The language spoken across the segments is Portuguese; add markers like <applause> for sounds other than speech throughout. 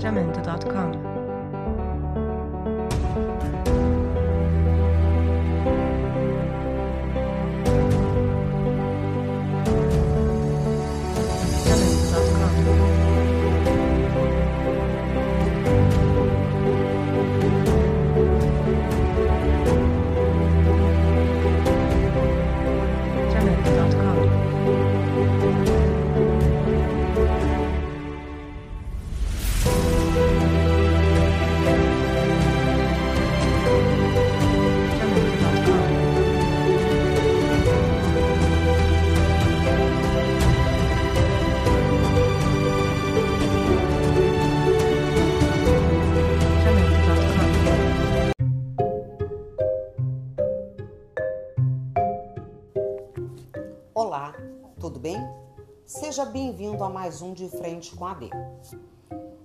jamendo.com. Seja bem-vindo a mais um De Frente com a D.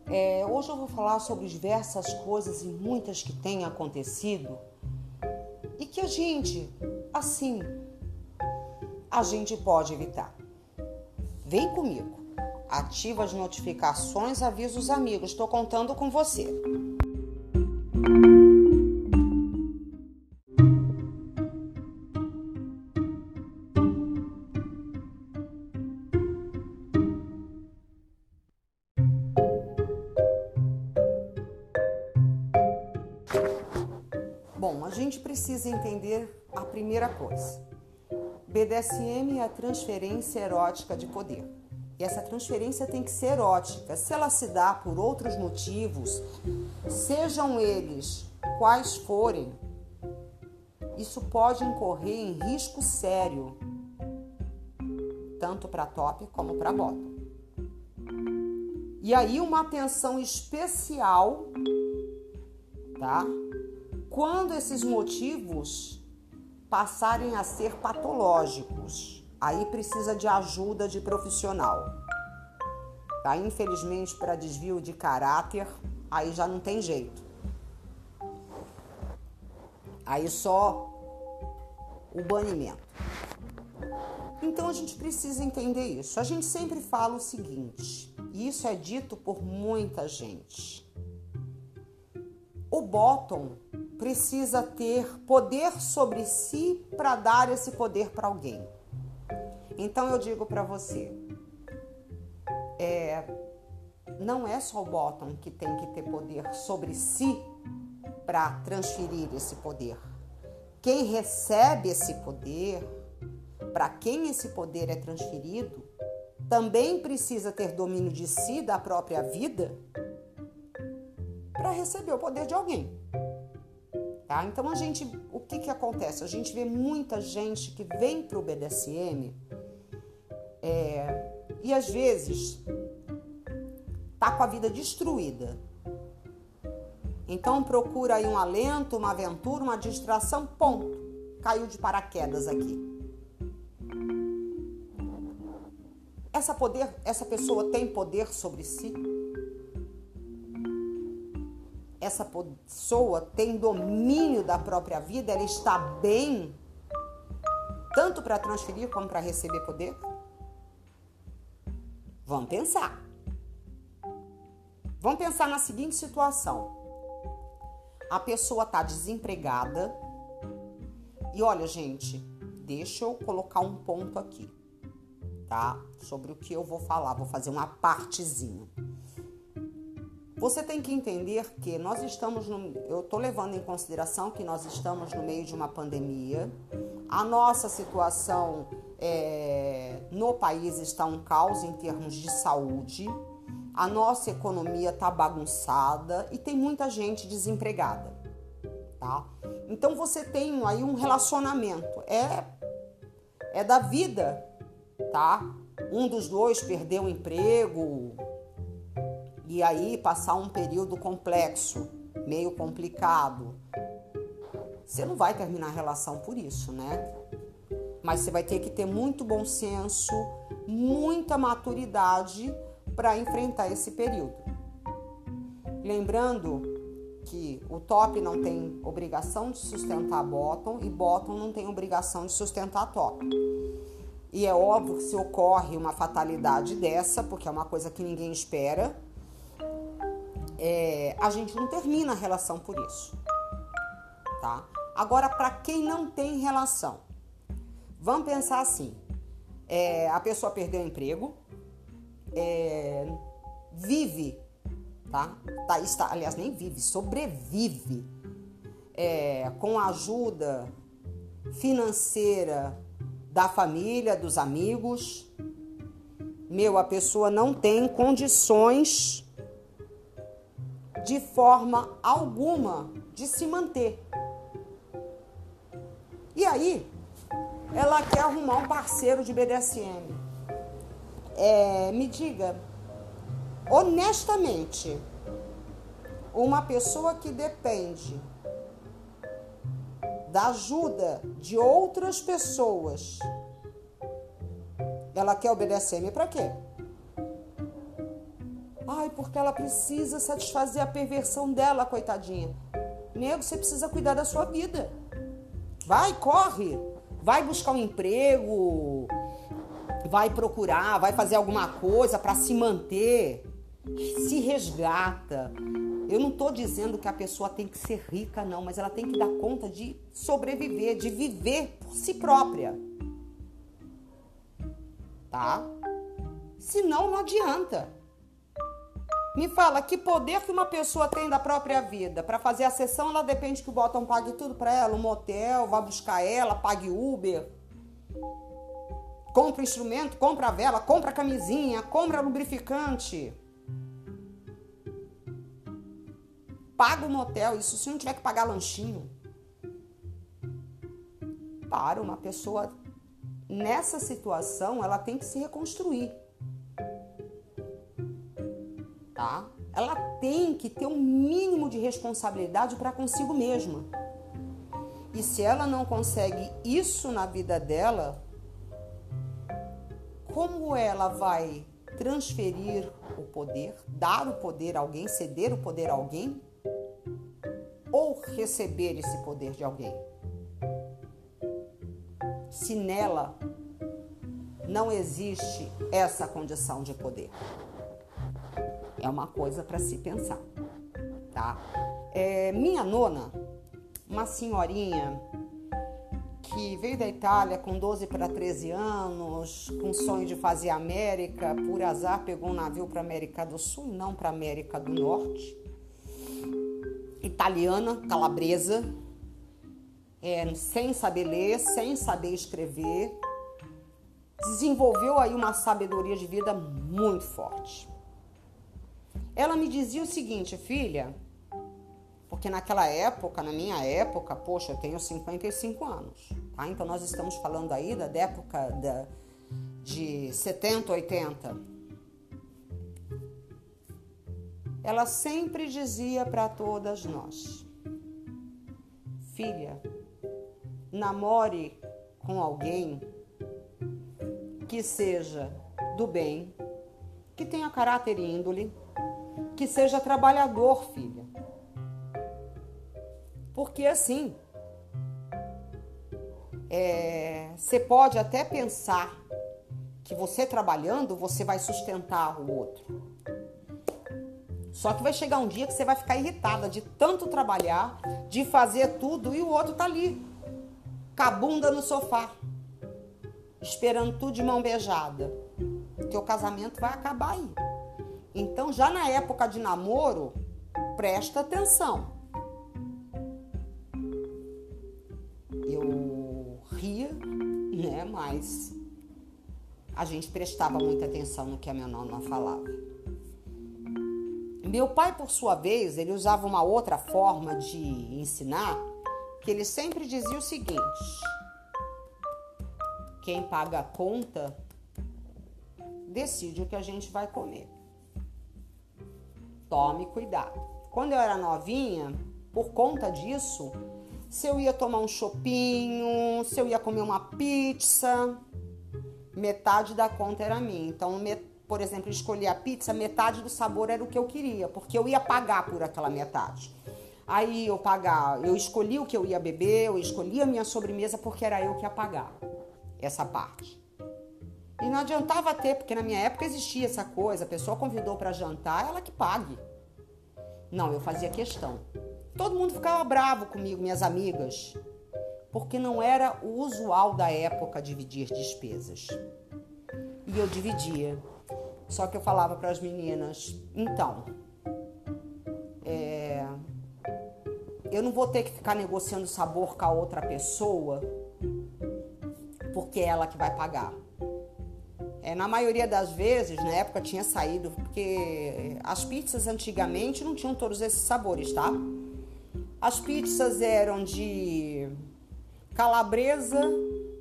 É, hoje eu vou falar sobre diversas coisas e muitas que têm acontecido e que a gente, assim, a gente pode evitar. Vem comigo, ativa as notificações, avisa os amigos, estou contando com você. Entender a primeira coisa. BDSM é a transferência erótica de poder. E essa transferência tem que ser erótica. Se ela se dá por outros motivos, sejam eles quais forem, isso pode incorrer em risco sério, tanto para top como para bottom. E aí uma atenção especial, tá? Quando esses motivos passarem a ser patológicos, aí precisa de ajuda de profissional. Tá? Infelizmente, para desvio de caráter, aí já não tem jeito. Aí só o banimento. Então a gente precisa entender isso. A gente sempre fala o seguinte, e isso é dito por muita gente. O bottom precisa ter poder sobre si para dar esse poder para alguém. Então eu digo para você, é, não é só o bottom que tem que ter poder sobre si para transferir esse poder. Quem recebe esse poder, para quem esse poder é transferido, também precisa ter domínio de si, da própria vida, para receber o poder de alguém. Tá? Então a gente, o que que acontece? A gente vê muita gente que vem para o BDSM é, e às vezes tá com a vida destruída. Então procura aí um alento, uma aventura, uma distração, ponto. Caiu de paraquedas aqui. Essa poder, essa pessoa tem poder sobre si? Essa pessoa tem domínio da própria vida, ela está bem, tanto para transferir como para receber poder? Vamos pensar. Vamos pensar na seguinte situação: a pessoa está desempregada e olha, gente, deixa eu colocar um ponto aqui, tá? Sobre o que eu vou falar, vou fazer uma partezinha. Você tem que entender que nós estamos no, eu estou levando em consideração que nós estamos no meio de uma pandemia. A nossa situação é, no país está um caos em termos de saúde. A nossa economia está bagunçada e tem muita gente desempregada, tá? Então você tem aí um relacionamento, é é da vida, tá? Um dos dois perdeu o emprego, e aí passar um período complexo, meio complicado. Você não vai terminar a relação por isso, né? Mas você vai ter que ter muito bom senso, muita maturidade para enfrentar esse período. Lembrando que o top não tem obrigação de sustentar bottom e bottom não tem obrigação de sustentar top. E é óbvio que se ocorre uma fatalidade dessa, porque é uma coisa que ninguém espera, é, a gente não termina a relação por isso, tá? Agora, para quem não tem relação, vamos pensar assim: é, a pessoa perdeu o emprego, é, vive, tá? tá? Está, aliás, nem vive, sobrevive é, com a ajuda financeira da família, dos amigos. Meu, a pessoa não tem condições de forma alguma de se manter. E aí, ela quer arrumar um parceiro de BDSM. É, me diga, honestamente, uma pessoa que depende da ajuda de outras pessoas, ela quer o BDSM para quê? Ai, porque ela precisa satisfazer a perversão dela, coitadinha. Nego, você precisa cuidar da sua vida. Vai, corre. Vai buscar um emprego. Vai procurar, vai fazer alguma coisa para se manter. Se resgata. Eu não estou dizendo que a pessoa tem que ser rica, não, mas ela tem que dar conta de sobreviver, de viver por si própria. Tá? Senão, não adianta. Me fala, que poder que uma pessoa tem da própria vida? Para fazer a sessão, ela depende que o botão pague tudo para ela, um motel, vá buscar ela, pague Uber. Compra instrumento, compra vela, compra camisinha, compra lubrificante. Paga o motel, isso se não tiver que pagar lanchinho. Para uma pessoa nessa situação, ela tem que se reconstruir tá? Ela tem que ter um mínimo de responsabilidade para consigo mesma. E se ela não consegue isso na vida dela, como ela vai transferir o poder, dar o poder a alguém, ceder o poder a alguém? Ou receber esse poder de alguém? Se nela não existe essa condição de poder. É uma coisa para se pensar, tá? É, minha nona, uma senhorinha que veio da Itália com 12 para 13 anos, com sonho de fazer América, por azar pegou um navio para América do Sul, não para América do Norte. Italiana, calabresa, é, sem saber ler, sem saber escrever, desenvolveu aí uma sabedoria de vida muito forte. Ela me dizia o seguinte, filha, porque naquela época, na minha época, poxa, eu tenho 55 anos, tá? Então nós estamos falando aí da época da, de 70, 80. Ela sempre dizia para todas nós: Filha, namore com alguém que seja do bem, que tenha caráter e índole, que seja trabalhador, filha. Porque assim, é, você pode até pensar que você trabalhando, você vai sustentar o outro. Só que vai chegar um dia que você vai ficar irritada de tanto trabalhar, de fazer tudo e o outro tá ali, com a bunda no sofá, esperando tudo de mão beijada. Teu casamento vai acabar aí. Então, já na época de namoro, presta atenção. Eu ria, né? Mas a gente prestava muita atenção no que a minha nona falava. Meu pai, por sua vez, ele usava uma outra forma de ensinar, que ele sempre dizia o seguinte: quem paga a conta decide o que a gente vai comer. Tome cuidado. Quando eu era novinha, por conta disso, se eu ia tomar um chopinho, se eu ia comer uma pizza, metade da conta era minha. Então, por exemplo, escolhi a pizza, metade do sabor era o que eu queria, porque eu ia pagar por aquela metade. Aí eu pagar, eu escolhi o que eu ia beber, eu escolhi a minha sobremesa porque era eu que ia pagar essa parte. E não adiantava ter, porque na minha época existia essa coisa, a pessoa convidou para jantar, ela que pague. Não, eu fazia questão. Todo mundo ficava bravo comigo, minhas amigas, porque não era o usual da época dividir despesas. E eu dividia. Só que eu falava para as meninas: então, é, eu não vou ter que ficar negociando sabor com a outra pessoa, porque é ela que vai pagar. É, na maioria das vezes, na época tinha saído, porque as pizzas antigamente não tinham todos esses sabores, tá? As pizzas eram de calabresa,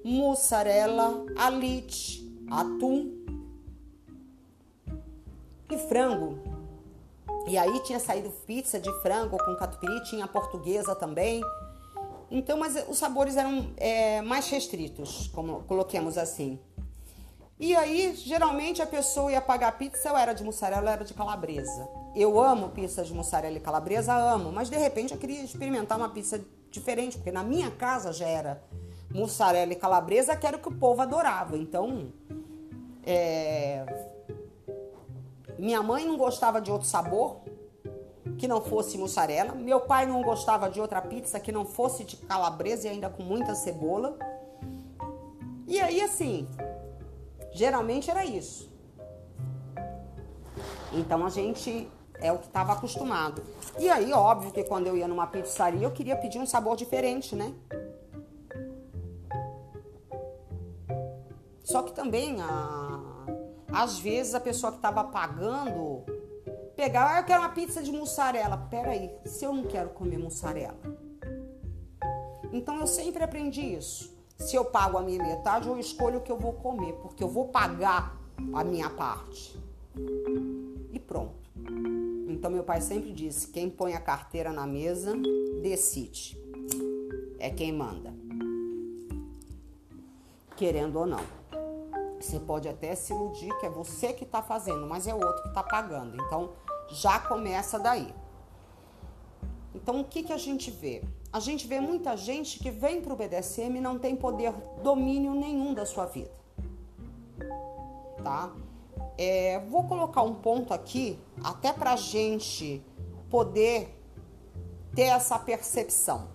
mussarela, alite, atum e frango. E aí tinha saído pizza de frango com catupiry, tinha portuguesa também. Então, mas os sabores eram é, mais restritos, como coloquemos assim. E aí, geralmente a pessoa ia pagar pizza, ou era de mussarela ou era de calabresa. Eu amo pizza de mussarela e calabresa, amo, mas de repente eu queria experimentar uma pizza diferente, porque na minha casa já era mussarela e calabresa, que era o que o povo adorava. Então, é... minha mãe não gostava de outro sabor que não fosse mussarela. Meu pai não gostava de outra pizza que não fosse de calabresa e ainda com muita cebola. E aí, assim, geralmente era isso. Então a gente é o que estava acostumado. E aí, óbvio que quando eu ia numa pizzaria, eu queria pedir um sabor diferente, né? Só que também, a... às vezes, a pessoa que estava pagando pegava, ah, eu quero uma pizza de mussarela. Peraí, se eu não quero comer mussarela. Então eu sempre aprendi isso. Se eu pago a minha metade, eu escolho o que eu vou comer, porque eu vou pagar a minha parte. E pronto. Então meu pai sempre disse: quem põe a carteira na mesa decide. É quem manda. Querendo ou não. Você pode até se iludir que é você que está fazendo, mas é o outro que está pagando. Então já começa daí. Então o que, que a gente vê? A gente vê muita gente que vem para o BDSM e não tem poder, domínio nenhum da sua vida. Tá? É, vou colocar um ponto aqui, até para gente poder ter essa percepção.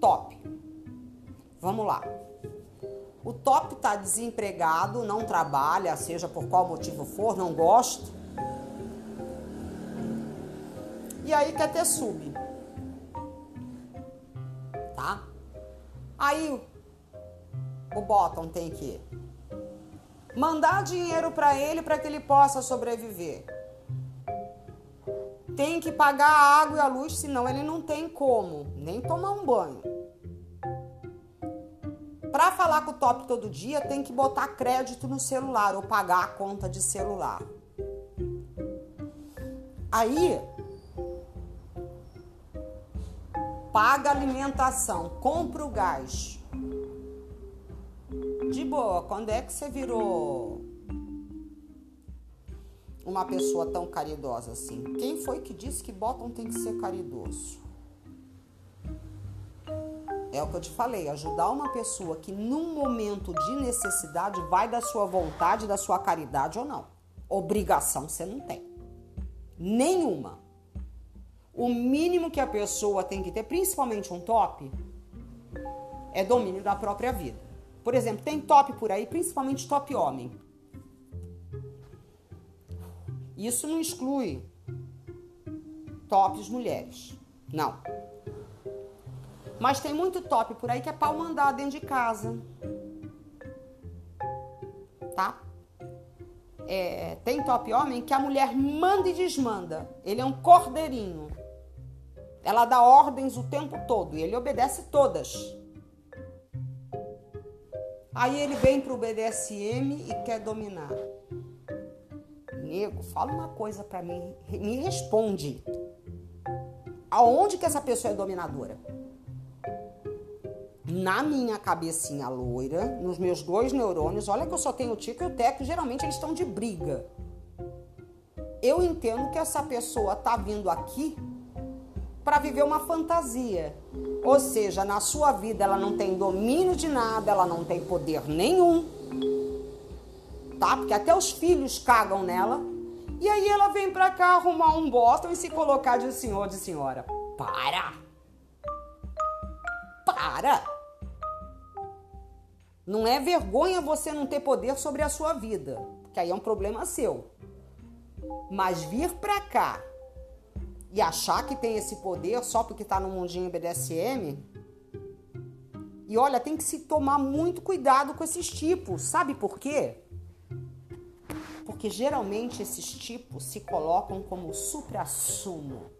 Top. Vamos lá. O top está desempregado, não trabalha, seja por qual motivo for, não gosta. E aí quer ter sub. Aí o bottom tem que mandar dinheiro para ele para que ele possa sobreviver. Tem que pagar a água e a luz, senão ele não tem como nem tomar um banho. Para falar com o top todo dia, tem que botar crédito no celular ou pagar a conta de celular. Aí paga alimentação, compra o gás, de boa, quando é que você virou uma pessoa tão caridosa assim? Quem foi que disse que Bottom tem que ser caridoso? É o que eu te falei, ajudar uma pessoa que num momento de necessidade vai da sua vontade, da sua caridade ou não. Obrigação você não tem. Nenhuma. O mínimo que a pessoa tem que ter, principalmente um top, é domínio da própria vida. Por exemplo, tem top por aí, principalmente top homem. Isso não exclui tops mulheres. Não. Mas tem muito top por aí que é pau mandar dentro de casa. Tá? É, tem top homem que a mulher manda e desmanda. Ele é um cordeirinho. Ela dá ordens o tempo todo e ele obedece todas. Aí ele vem pro BDSM e quer dominar. Nego, fala uma coisa para mim, me responde. Aonde que essa pessoa é dominadora? Na minha cabecinha loira, nos meus dois neurônios, olha que eu só tenho o tico e o teco, geralmente eles estão de briga. Eu entendo que essa pessoa tá vindo aqui para viver uma fantasia. Ou seja, na sua vida ela não tem domínio de nada, ela não tem poder nenhum. Tá? Porque até os filhos cagam nela. E aí ela vem pra cá arrumar um bottom e se colocar de senhor, de senhora. Para! Para! Não é vergonha você não ter poder sobre a sua vida, que aí é um problema seu. Mas vir pra cá e achar que tem esse poder só porque tá no mundinho BDSM, e olha, tem que se tomar muito cuidado com esses tipos. Sabe por quê? Porque geralmente esses tipos se colocam como supra-sumo.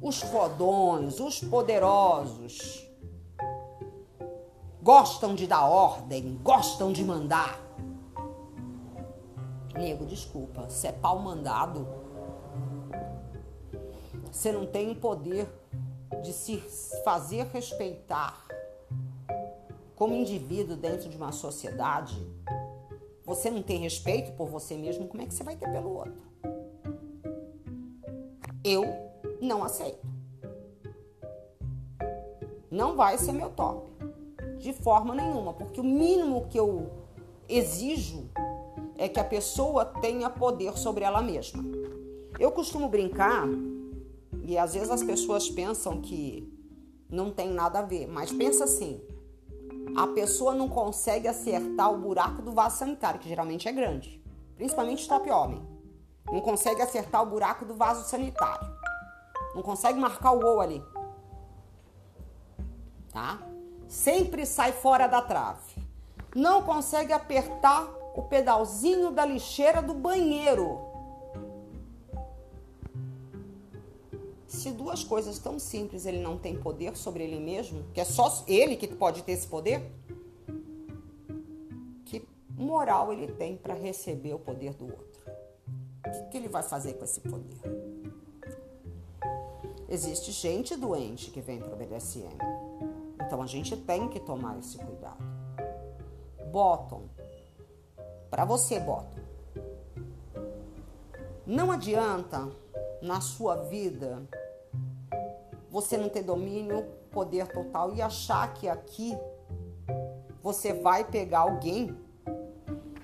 Os fodões, os poderosos. Gostam de dar ordem, gostam de mandar. Nego, desculpa, se é pau mandado, você não tem o poder de se fazer respeitar como indivíduo dentro de uma sociedade, você não tem respeito por você mesmo, como é que você vai ter pelo outro? Eu não aceito. Não vai ser meu top. De forma nenhuma, porque o mínimo que eu exijo é que a pessoa tenha poder sobre ela mesma. Eu costumo brincar, e às vezes as pessoas pensam que não tem nada a ver, mas pensa assim: a pessoa não consegue acertar o buraco do vaso sanitário, que geralmente é grande, principalmente top homem. Não consegue acertar o buraco do vaso sanitário. Não consegue marcar o gol ali. Tá? Sempre sai fora da trave. Não consegue apertar o pedalzinho da lixeira do banheiro. Se duas coisas tão simples ele não tem poder sobre ele mesmo, que é só ele que pode ter esse poder, que moral ele tem para receber o poder do outro? O que ele vai fazer com esse poder? Existe gente doente que vem para o BDSM. Então a gente tem que tomar esse cuidado. Bottom. Para você, bottom. Não adianta na sua vida você não ter domínio, poder total e achar que aqui você vai pegar alguém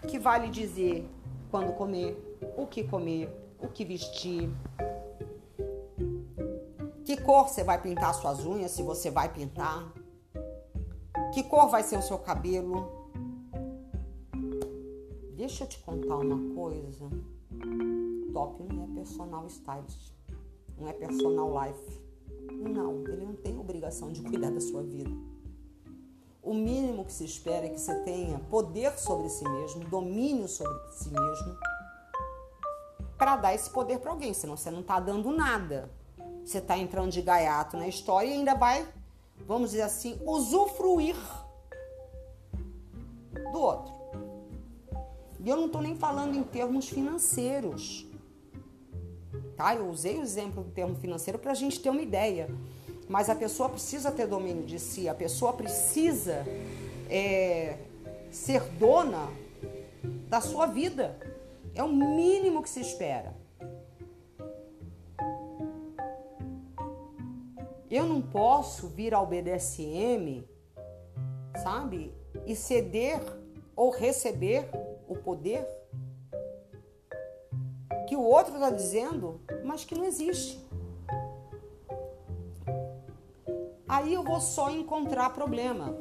que vai lhe dizer quando comer, o que comer, o que vestir, que cor você vai pintar suas unhas, se você vai pintar, que cor vai ser o seu cabelo. Deixa eu te contar uma coisa. Top não é personal stylist, não é personal life. Não, ele não tem obrigação de cuidar da sua vida. O mínimo que se espera é que você tenha poder sobre si mesmo, domínio sobre si mesmo, para dar esse poder para alguém, senão você não está dando nada. Você está entrando de gaiato na história e ainda vai, vamos dizer assim, usufruir do outro. E eu não estou nem falando em termos financeiros tá? Eu usei o exemplo do termo financeiro para a gente ter uma ideia. Mas a pessoa precisa ter domínio de si, a pessoa precisa é, ser dona da sua vida. É o mínimo que se espera. Eu não posso vir ao BDSM, sabe? E ceder ou receber o poder que o outro está dizendo, mas que não existe. Aí eu vou só encontrar problema.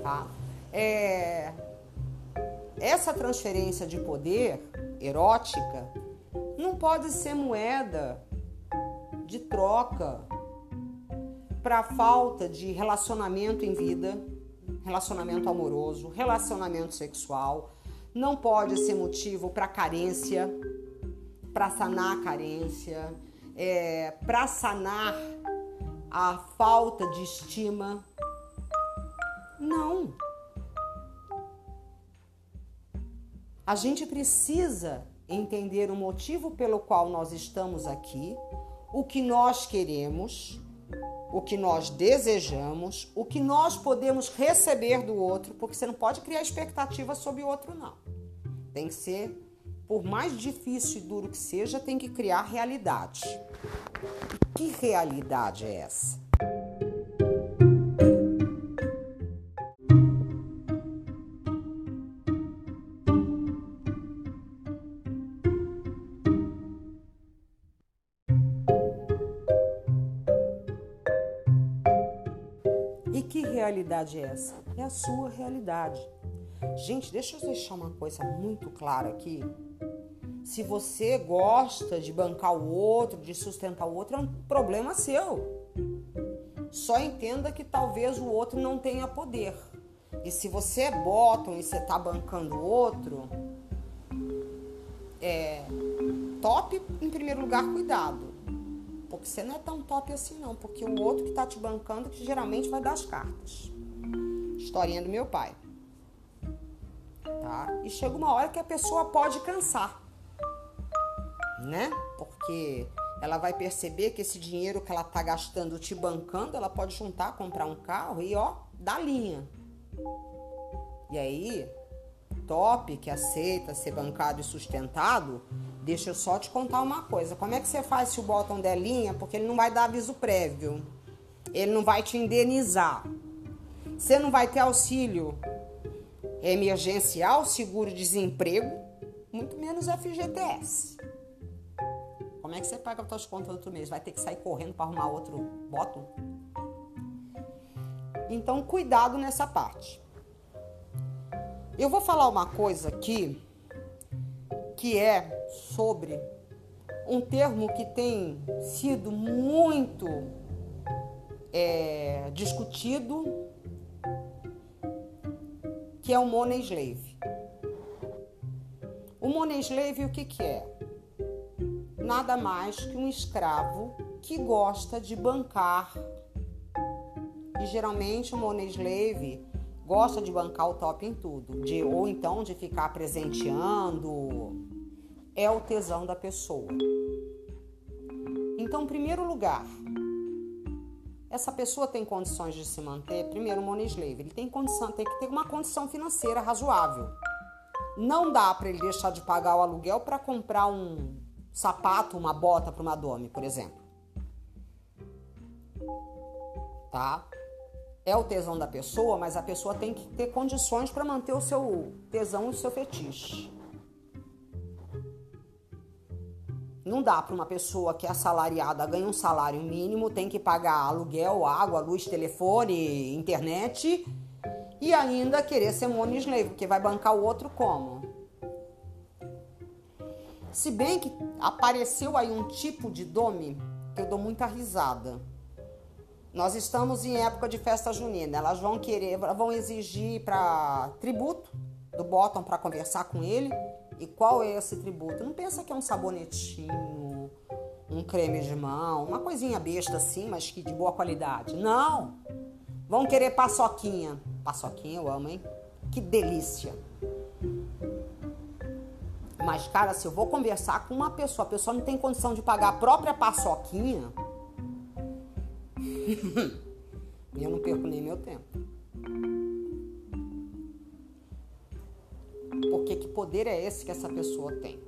Tá? É... Essa transferência de poder erótica não pode ser moeda de troca para falta de relacionamento em vida, relacionamento amoroso, relacionamento sexual, não pode ser motivo para carência, para sanar a carência, é, para sanar a falta de estima. Não. A gente precisa entender o motivo pelo qual nós estamos aqui, o que nós queremos, o que nós desejamos, o que nós podemos receber do outro, porque você não pode criar expectativa sobre o outro, não. Tem que ser, por mais difícil e duro que seja, tem que criar realidade. E que realidade é essa? Realidade é essa? É a sua realidade. Gente, deixa eu deixar uma coisa muito clara aqui. Se você gosta de bancar o outro, de sustentar o outro, é um problema seu. Só entenda que talvez o outro não tenha poder. E se você é bottom e você tá bancando o outro, é top em primeiro lugar, cuidado. Porque você não é tão top assim não, porque o outro que tá te bancando que geralmente vai dar as cartas. Historinha do meu pai. Tá? E chega uma hora que a pessoa pode cansar. Né? Porque ela vai perceber que esse dinheiro que ela tá gastando te bancando, ela pode juntar, comprar um carro e ó, dá linha. E aí, top que aceita ser bancado e sustentado, deixa eu só te contar uma coisa. Como é que você faz se o bottom der linha? Porque ele não vai dar aviso prévio. Ele não vai te indenizar. Você não vai ter auxílio emergencial, seguro-desemprego, muito menos FGTS. Como é que você paga as suas contas outro mês? Vai ter que sair correndo para arrumar outro bottom? Então, cuidado nessa parte. Eu vou falar uma coisa aqui que é sobre um termo que tem sido muito é, discutido, que é o money slave. O money slave o que, que é? nada mais que um escravo que gosta de bancar. E geralmente o money slave gosta de bancar o top em tudo, de ou então de ficar presenteando. É o tesão da pessoa. Então, em primeiro lugar, essa pessoa tem condições de se manter, primeiro o money slave, ele tem condição, tem que ter uma condição financeira razoável. Não dá para ele deixar de pagar o aluguel para comprar um sapato, uma bota para uma dome, por exemplo. Tá? É o tesão da pessoa, mas a pessoa tem que ter condições para manter o seu tesão e o seu fetiche. Não dá para uma pessoa que é assalariada, ganha um salário mínimo, tem que pagar aluguel, água, luz, telefone, internet e ainda querer ser money slave, porque vai bancar o outro como? Se bem que apareceu aí um tipo de dome que eu dou muita risada. Nós estamos em época de festa junina. Elas vão querer, vão exigir para tributo do bottom para conversar com ele. E qual é esse tributo? Não pensa que é um sabonetinho, um creme de mão, uma coisinha besta assim, mas que de boa qualidade. Não! Vão querer paçoquinha. Paçoquinha eu amo, hein? Que delícia! Mas, cara, se eu vou conversar com uma pessoa, a pessoa não tem condição de pagar a própria paçoquinha, <laughs> eu não perco nem meu tempo. Porque que poder é esse que essa pessoa tem?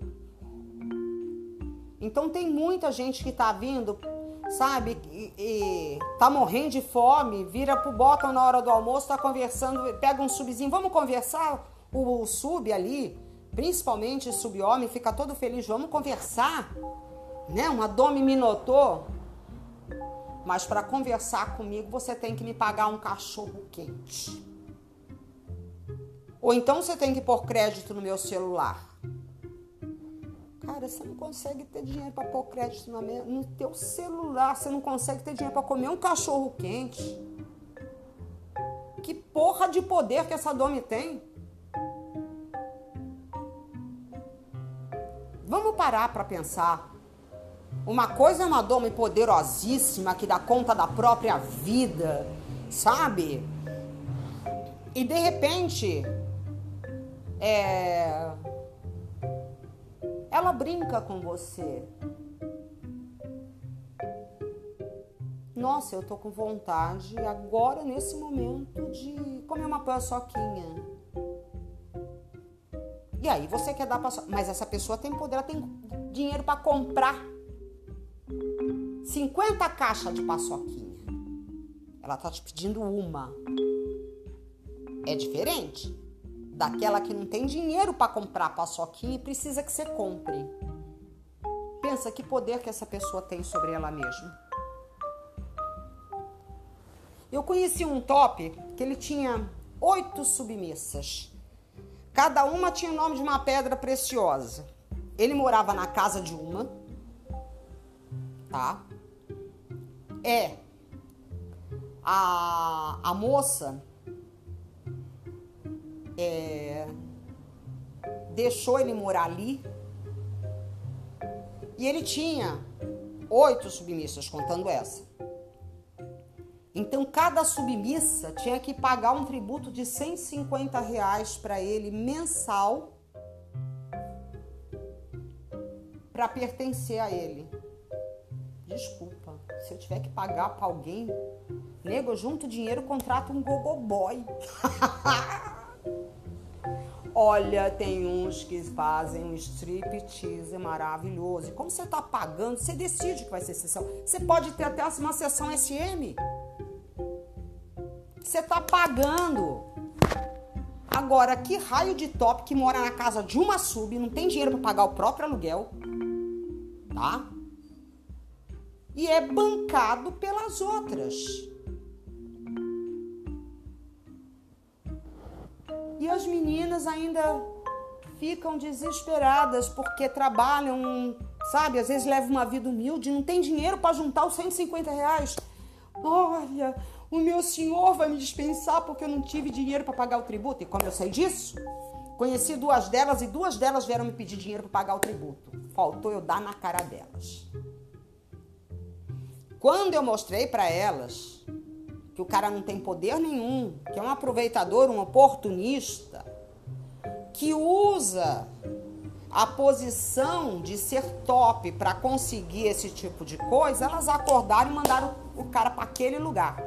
Então tem muita gente que tá vindo, sabe, e, e tá morrendo de fome, vira pro bottom na hora do almoço, tá conversando, pega um subzinho, vamos conversar? O, o sub ali, principalmente sub-homem, fica todo feliz, vamos conversar, né? Uma me notou. Mas para conversar comigo, você tem que me pagar um cachorro quente. Ou então você tem que pôr crédito no meu celular. Cara, você não consegue ter dinheiro para pôr crédito no teu celular. Você não consegue ter dinheiro para comer um cachorro quente. Que porra de poder que essa dome tem? Vamos parar para pensar. Uma coisa é uma doma poderosíssima que dá conta da própria vida, sabe? E de repente, é... ela brinca com você. Nossa, eu tô com vontade agora, nesse momento, de comer uma paçoquinha. E aí você quer dar para mas essa pessoa tem poder, ela tem dinheiro para comprar 50 caixas de paçoquinha. Ela tá te pedindo uma. É diferente daquela que não tem dinheiro para comprar paçoquinha e precisa que você compre. Pensa que poder que essa pessoa tem sobre ela mesma. Eu conheci um top que ele tinha oito submissas. Cada uma tinha o nome de uma pedra preciosa. Ele morava na casa de uma, tá? É. A, a moça é, deixou ele morar ali e ele tinha oito submissas, contando essa. Então, cada submissa tinha que pagar um tributo de 150 reais para ele mensal para pertencer a ele. Desculpa, se eu tiver que pagar para alguém, nego, eu junto dinheiro, contrato um gogoboy. <laughs> Olha, tem uns que fazem um striptease maravilhoso. E como você está pagando, você decide que vai ser sessão. Você pode ter até uma sessão SM. Você está pagando. Agora, que raio de top que mora na casa de uma sub, não tem dinheiro para pagar o próprio aluguel, tá? E é bancado pelas outras. E as meninas ainda ficam desesperadas porque trabalham, sabe? Às vezes levam uma vida humilde, não tem dinheiro para juntar os 150 reais. Olha, o meu senhor vai me dispensar porque eu não tive dinheiro para pagar o tributo. E como eu sei disso, conheci duas delas e duas delas vieram me pedir dinheiro para pagar o tributo. Faltou eu dar na cara delas. Quando eu mostrei para elas que o cara não tem poder nenhum, que é um aproveitador, um oportunista, que usa a posição de ser top para conseguir esse tipo de coisa, elas acordaram e mandaram o cara para aquele lugar.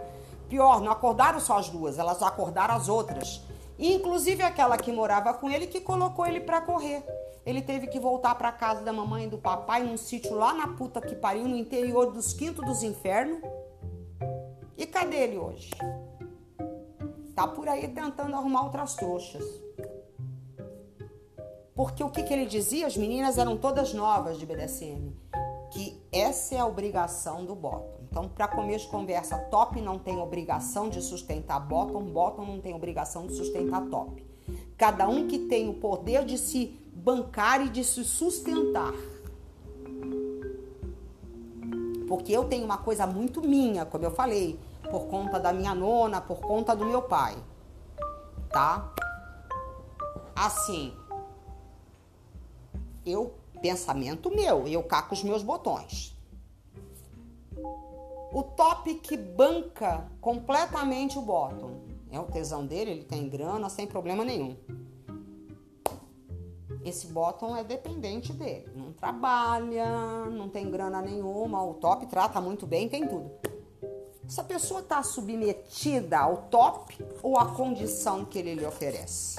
Pior, não acordaram só as duas, elas acordaram as outras. Inclusive aquela que morava com ele que colocou ele para correr. Ele teve que voltar para casa da mamãe e do papai num sítio lá na puta que pariu, no interior dos quintos dos infernos e cadê ele hoje? Tá por aí tentando arrumar outras trouxas. Porque o que, que ele dizia? As meninas eram todas novas de BDSM. Que essa é a obrigação do bottom. Então, para começo de conversa, top não tem obrigação de sustentar bottom, bottom não tem obrigação de sustentar top. Cada um que tem o poder de se bancar e de se sustentar. Porque eu tenho uma coisa muito minha, como eu falei por conta da minha nona, por conta do meu pai, tá? Assim, eu, pensamento meu, eu caco os meus botões. O top que banca completamente o bottom. É o tesão dele, ele tem grana sem problema nenhum. Esse bottom é dependente dele. Não trabalha, não tem grana nenhuma. O top trata muito bem, tem tudo. Essa pessoa está submetida ao top ou à condição que ele lhe oferece?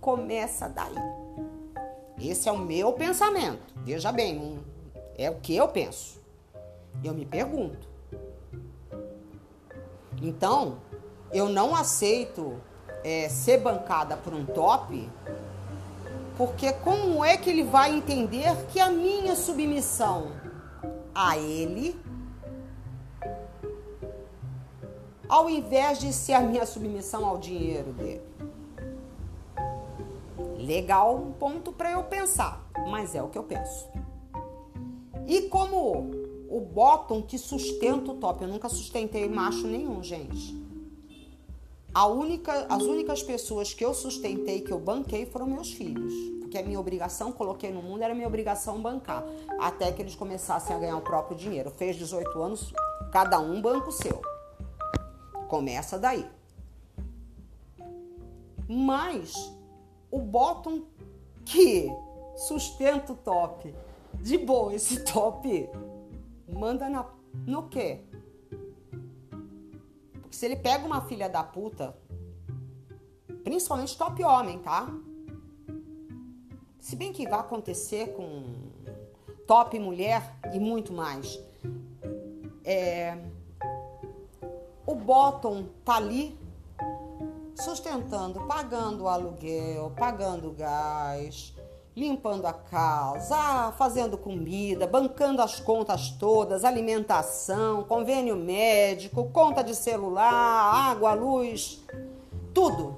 Começa daí. Esse é o meu pensamento. Veja bem, é o que eu penso. Eu me pergunto. Então, eu não aceito é, ser bancada por um top, porque como é que ele vai entender que a minha submissão a ele ao invés de ser a minha submissão ao dinheiro dele. Legal, um ponto para eu pensar, mas é o que eu penso. E como o bottom que sustenta o top, eu nunca sustentei macho nenhum, gente. Única, as únicas pessoas que eu sustentei, que eu banquei, foram meus filhos. Porque a minha obrigação, coloquei no mundo, era minha obrigação bancar. Até que eles começassem a ganhar o próprio dinheiro. Fez 18 anos, cada um banco seu. Começa daí. Mas o bottom que sustenta o top, de boa, esse top manda na, no quê? Porque se ele pega uma filha da puta, principalmente top homem, tá? Se bem que vai acontecer com top mulher e muito mais. É, o bottom tá ali sustentando, pagando o aluguel, pagando gás, limpando a casa, fazendo comida, bancando as contas todas, alimentação, convênio médico, conta de celular, água, luz, tudo.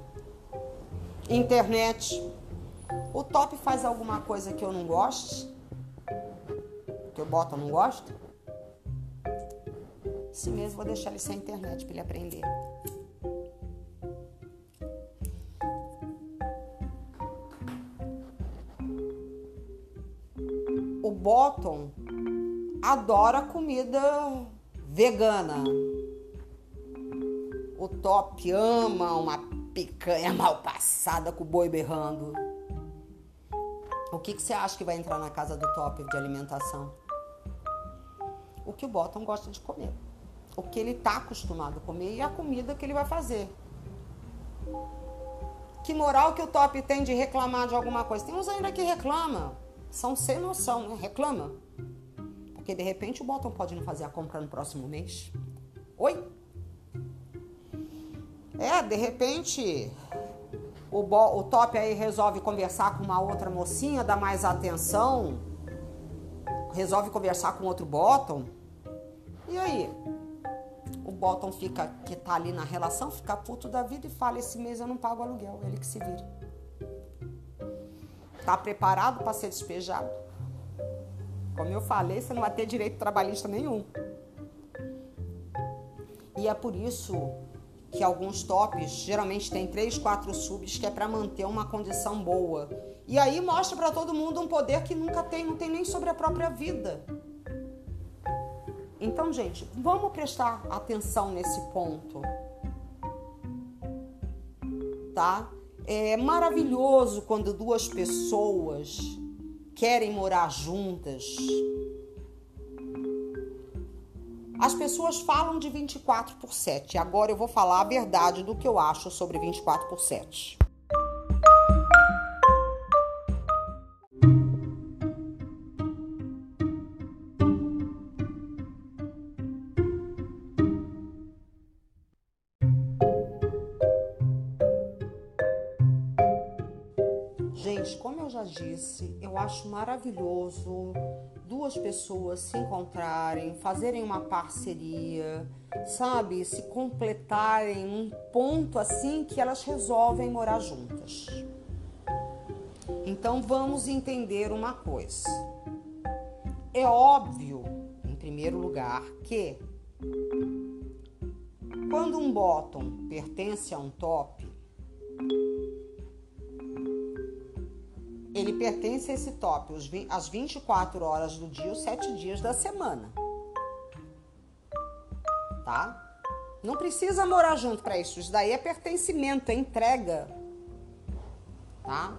Internet. O top faz alguma coisa que eu não goste? Que eu boto não gosto? Esse mesmo vou deixar ele sem internet para ele aprender. O Bottom adora comida vegana. O Top ama uma picanha <laughs> mal passada com o boi berrando. O que, que você acha que vai entrar na casa do Top de alimentação? O que o Bottom gosta de comer. O que ele está acostumado a comer e a comida que ele vai fazer. Que moral que o Top tem de reclamar de alguma coisa? Tem uns ainda que reclama. São sem noção, né? Reclama. Porque de repente o Bottom pode não fazer a compra no próximo mês. Oi? É, de repente o, bo, o top aí resolve conversar com uma outra mocinha, dá mais atenção, resolve conversar com outro bottom. E aí? O bottom fica, que tá ali na relação, fica puto da vida e fala: esse mês eu não pago aluguel, ele que se vira. Tá preparado para ser despejado? Como eu falei, você não vai ter direito trabalhista nenhum. E é por isso que alguns tops geralmente tem três, quatro subs que é para manter uma condição boa. E aí mostra para todo mundo um poder que nunca tem, não tem nem sobre a própria vida. Então, gente, vamos prestar atenção nesse ponto. Tá? É maravilhoso quando duas pessoas querem morar juntas as pessoas falam de 24 por 7. Agora eu vou falar a verdade do que eu acho sobre 24 por 7. Disse, eu acho maravilhoso duas pessoas se encontrarem, fazerem uma parceria, sabe, se completarem um ponto assim que elas resolvem morar juntas. Então vamos entender uma coisa. É óbvio, em primeiro lugar, que quando um bottom pertence a um top, ele pertence a esse top as 24 horas do dia, os 7 dias da semana. Tá? Não precisa morar junto para isso. Isso daí é pertencimento, é entrega. Tá?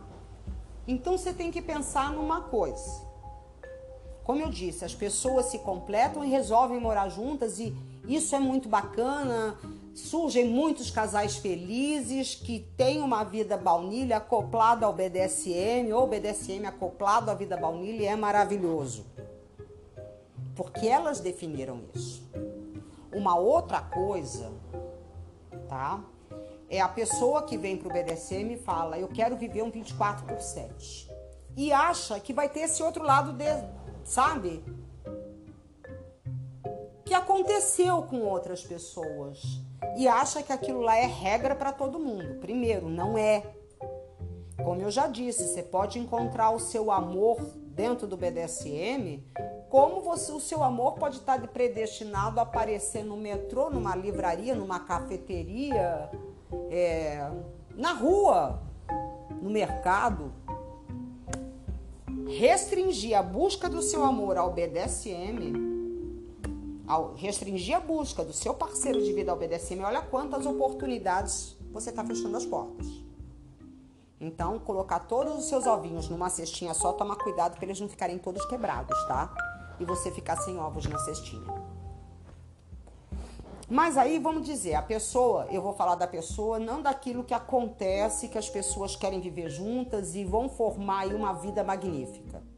Então você tem que pensar numa coisa. Como eu disse, as pessoas se completam e resolvem morar juntas e isso é muito bacana surgem muitos casais felizes que têm uma vida baunilha acoplada ao BDSM ou BDSM acoplado à vida baunilha e é maravilhoso. Porque elas definiram isso. Uma outra coisa, tá? É a pessoa que vem pro BDSM e fala: "Eu quero viver um 24 por 7". E acha que vai ter esse outro lado de, sabe? Que aconteceu com outras pessoas e acha que aquilo lá é regra para todo mundo. Primeiro, não é. Como eu já disse, você pode encontrar o seu amor dentro do BDSM, como você, o seu amor pode estar predestinado a aparecer no metrô, numa livraria, numa cafeteria, é, na rua, no mercado. Restringir a busca do seu amor ao BDSM ao restringir a busca do seu parceiro de vida ao BDSM, olha quantas oportunidades você está fechando as portas. Então, colocar todos os seus ovinhos numa cestinha só, toma cuidado para eles não ficarem todos quebrados, tá? E você ficar sem ovos na cestinha. Mas aí vamos dizer, a pessoa, eu vou falar da pessoa, não daquilo que acontece, que as pessoas querem viver juntas e vão formar aí uma vida magnífica.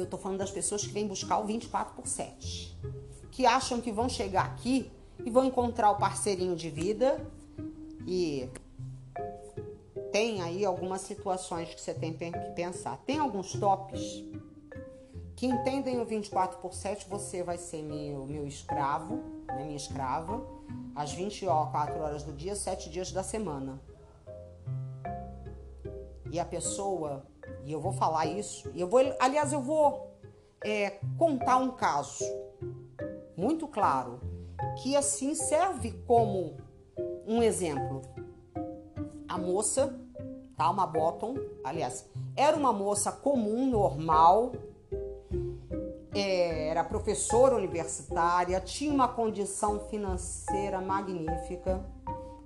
Eu tô falando das pessoas que vêm buscar o 24 por 7. Que acham que vão chegar aqui e vão encontrar o parceirinho de vida e tem aí algumas situações que você tem que pensar. Tem alguns tops que entendem o 24 por 7, você vai ser meu, meu escravo, né, minha escrava, às 24 horas do dia, 7 dias da semana. E a pessoa, e eu vou falar isso, eu vou, aliás, eu vou é, contar um caso muito claro, que assim serve como um exemplo. A moça, tá? Uma bottom, aliás, era uma moça comum, normal, é, era professora universitária, tinha uma condição financeira magnífica,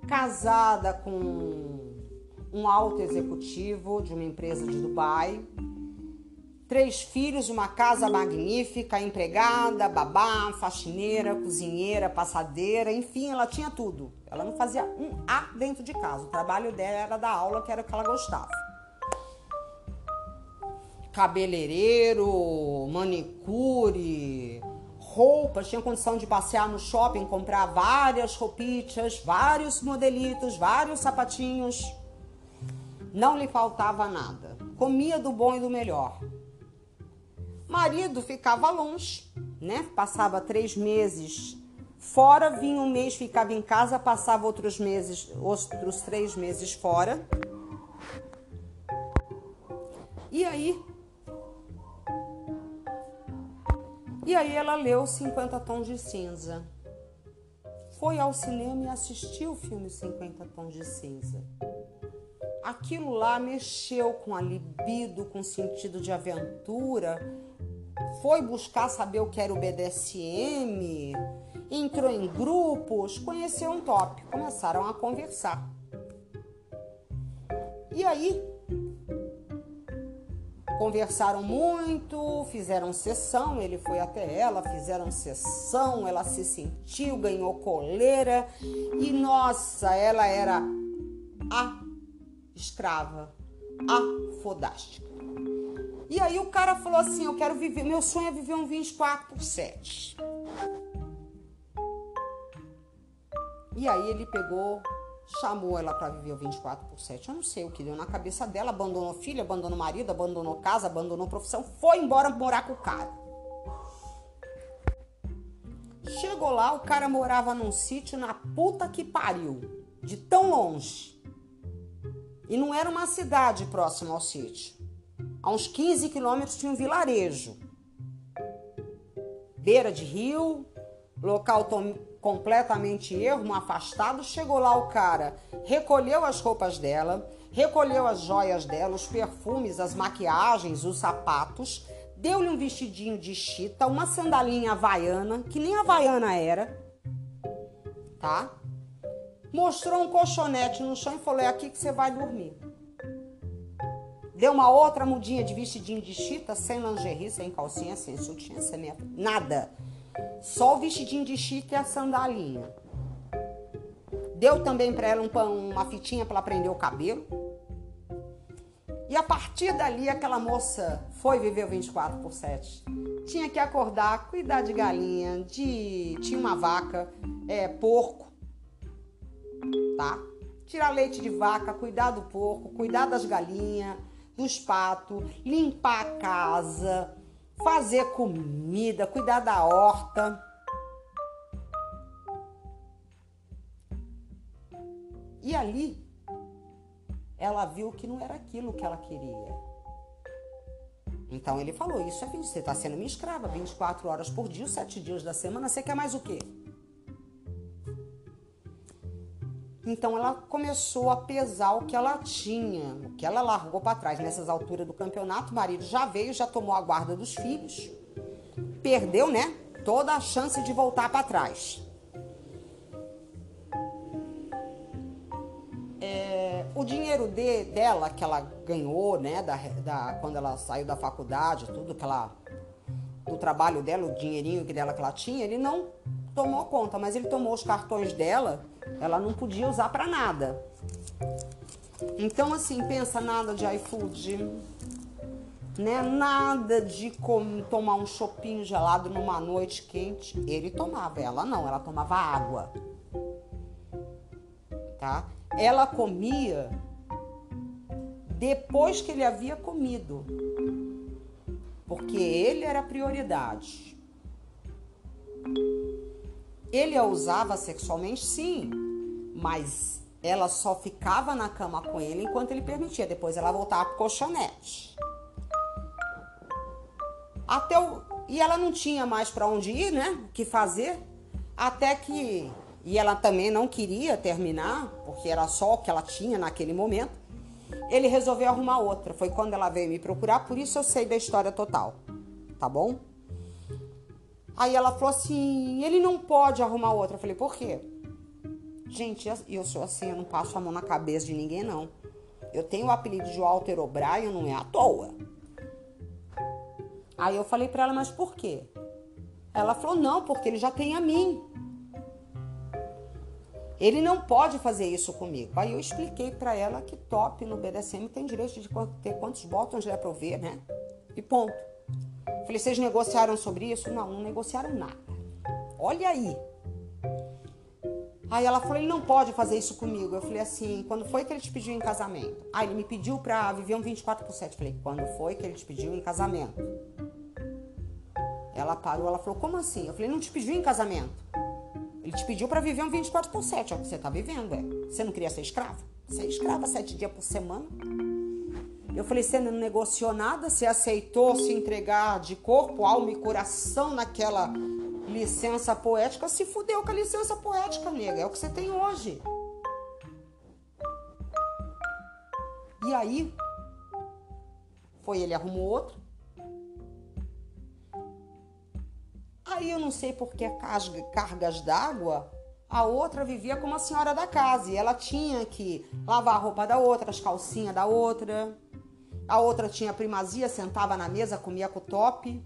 casada com um alto executivo de uma empresa de Dubai, três filhos, uma casa magnífica, empregada, babá, faxineira, cozinheira, passadeira, enfim, ela tinha tudo. Ela não fazia um A dentro de casa. O trabalho dela era dar aula, que era o que ela gostava. Cabeleireiro, manicure, roupas, tinha condição de passear no shopping, comprar várias roupitas, vários modelitos, vários sapatinhos. Não lhe faltava nada. Comia do bom e do melhor. Marido ficava longe, né? Passava três meses fora, vinha um mês, ficava em casa, passava outros meses, outros três meses fora. E aí? E aí ela leu 50 Tons de Cinza. Foi ao cinema e assistiu o filme 50 Tons de Cinza aquilo lá mexeu com a libido, com o sentido de aventura, foi buscar saber o que era o BDSM, entrou em grupos, conheceu um top, começaram a conversar. E aí, conversaram muito, fizeram sessão, ele foi até ela, fizeram sessão, ela se sentiu, ganhou coleira. E nossa, ela era a escrava, a fodástica. E aí o cara falou assim: Eu quero viver, meu sonho é viver um 24 por 7. E aí ele pegou, chamou ela para viver o 24 por 7. Eu não sei o que deu na cabeça dela, abandonou filho, abandonou marido, abandonou casa, abandonou profissão, foi embora morar com o cara. Chegou lá, o cara morava num sítio na puta que pariu, de tão longe. E não era uma cidade próxima ao sítio. A uns 15 quilômetros tinha um vilarejo. Beira de rio, local completamente ermo, afastado. Chegou lá o cara, recolheu as roupas dela, recolheu as joias dela, os perfumes, as maquiagens, os sapatos, deu-lhe um vestidinho de chita, uma sandalinha havaiana, que nem havaiana era, tá? Mostrou um colchonete no chão e falou: é aqui que você vai dormir. Deu uma outra mudinha de vestidinho de chita, sem lingerie, sem calcinha, sem sutiã, sem nada. Só o vestidinho de chita e a sandalinha. Deu também para ela um, uma fitinha para ela prender o cabelo. E a partir dali, aquela moça foi viver o 24 por 7. Tinha que acordar, cuidar de galinha, de tinha uma vaca, é, porco, tá? Tirar leite de vaca, cuidar do porco, cuidar das galinhas, dos patos, limpar a casa, fazer comida, cuidar da horta. E ali ela viu que não era aquilo que ela queria. Então ele falou: Isso é 20, você está sendo minha escrava, 24 horas por dia, 7 dias da semana, você quer mais o quê? Então ela começou a pesar o que ela tinha, o que ela largou para trás. Nessas alturas do campeonato, o marido já veio, já tomou a guarda dos filhos, perdeu, né? Toda a chance de voltar para trás. É, o dinheiro de, dela que ela ganhou, né? Da, da, quando ela saiu da faculdade, tudo que ela, do trabalho dela, o dinheirinho que dela que ela tinha, ele não tomou conta, mas ele tomou os cartões dela ela não podia usar para nada. Então, assim, pensa nada de iFood, né? Nada de como tomar um chopinho gelado numa noite quente. Ele tomava, ela não, ela tomava água. Tá? Ela comia depois que ele havia comido. Porque ele era prioridade. Ele a usava sexualmente, sim, mas ela só ficava na cama com ele enquanto ele permitia. Depois ela voltava pro colchonete. Até o... E ela não tinha mais para onde ir, né? O que fazer. Até que. E ela também não queria terminar, porque era só o que ela tinha naquele momento. Ele resolveu arrumar outra. Foi quando ela veio me procurar, por isso eu sei da história total. Tá bom? Aí ela falou assim: ele não pode arrumar outra. Eu falei: por quê? Gente, eu sou assim, eu não passo a mão na cabeça de ninguém, não. Eu tenho o apelido de Walter O'Brien, não é à toa. Aí eu falei para ela, mas por quê? Ela falou, não, porque ele já tem a mim. Ele não pode fazer isso comigo. Aí eu expliquei para ela que top no BDSM tem direito de ter quantos botões der pra eu ver, né? E ponto. Falei, vocês negociaram sobre isso? Não, não negociaram nada. Olha aí. Aí ela falou, ele não pode fazer isso comigo. Eu falei assim, quando foi que ele te pediu em casamento? Ah, ele me pediu pra viver um 24 por 7. Eu falei, quando foi que ele te pediu em casamento? Ela parou, ela falou, como assim? Eu falei, não te pediu em casamento. Ele te pediu para viver um 24 por 7, é o que você tá vivendo, é. Você não queria ser escrava? Você é escrava sete dias por semana. Eu falei, você não negociou nada, você aceitou se entregar de corpo, alma e coração naquela licença poética, se fudeu com a licença poética, nega. É o que você tem hoje. E aí, foi ele arrumou outro. Aí eu não sei por que cargas d'água, a outra vivia como a senhora da casa e ela tinha que lavar a roupa da outra, as calcinhas da outra. A outra tinha primazia, sentava na mesa, comia top.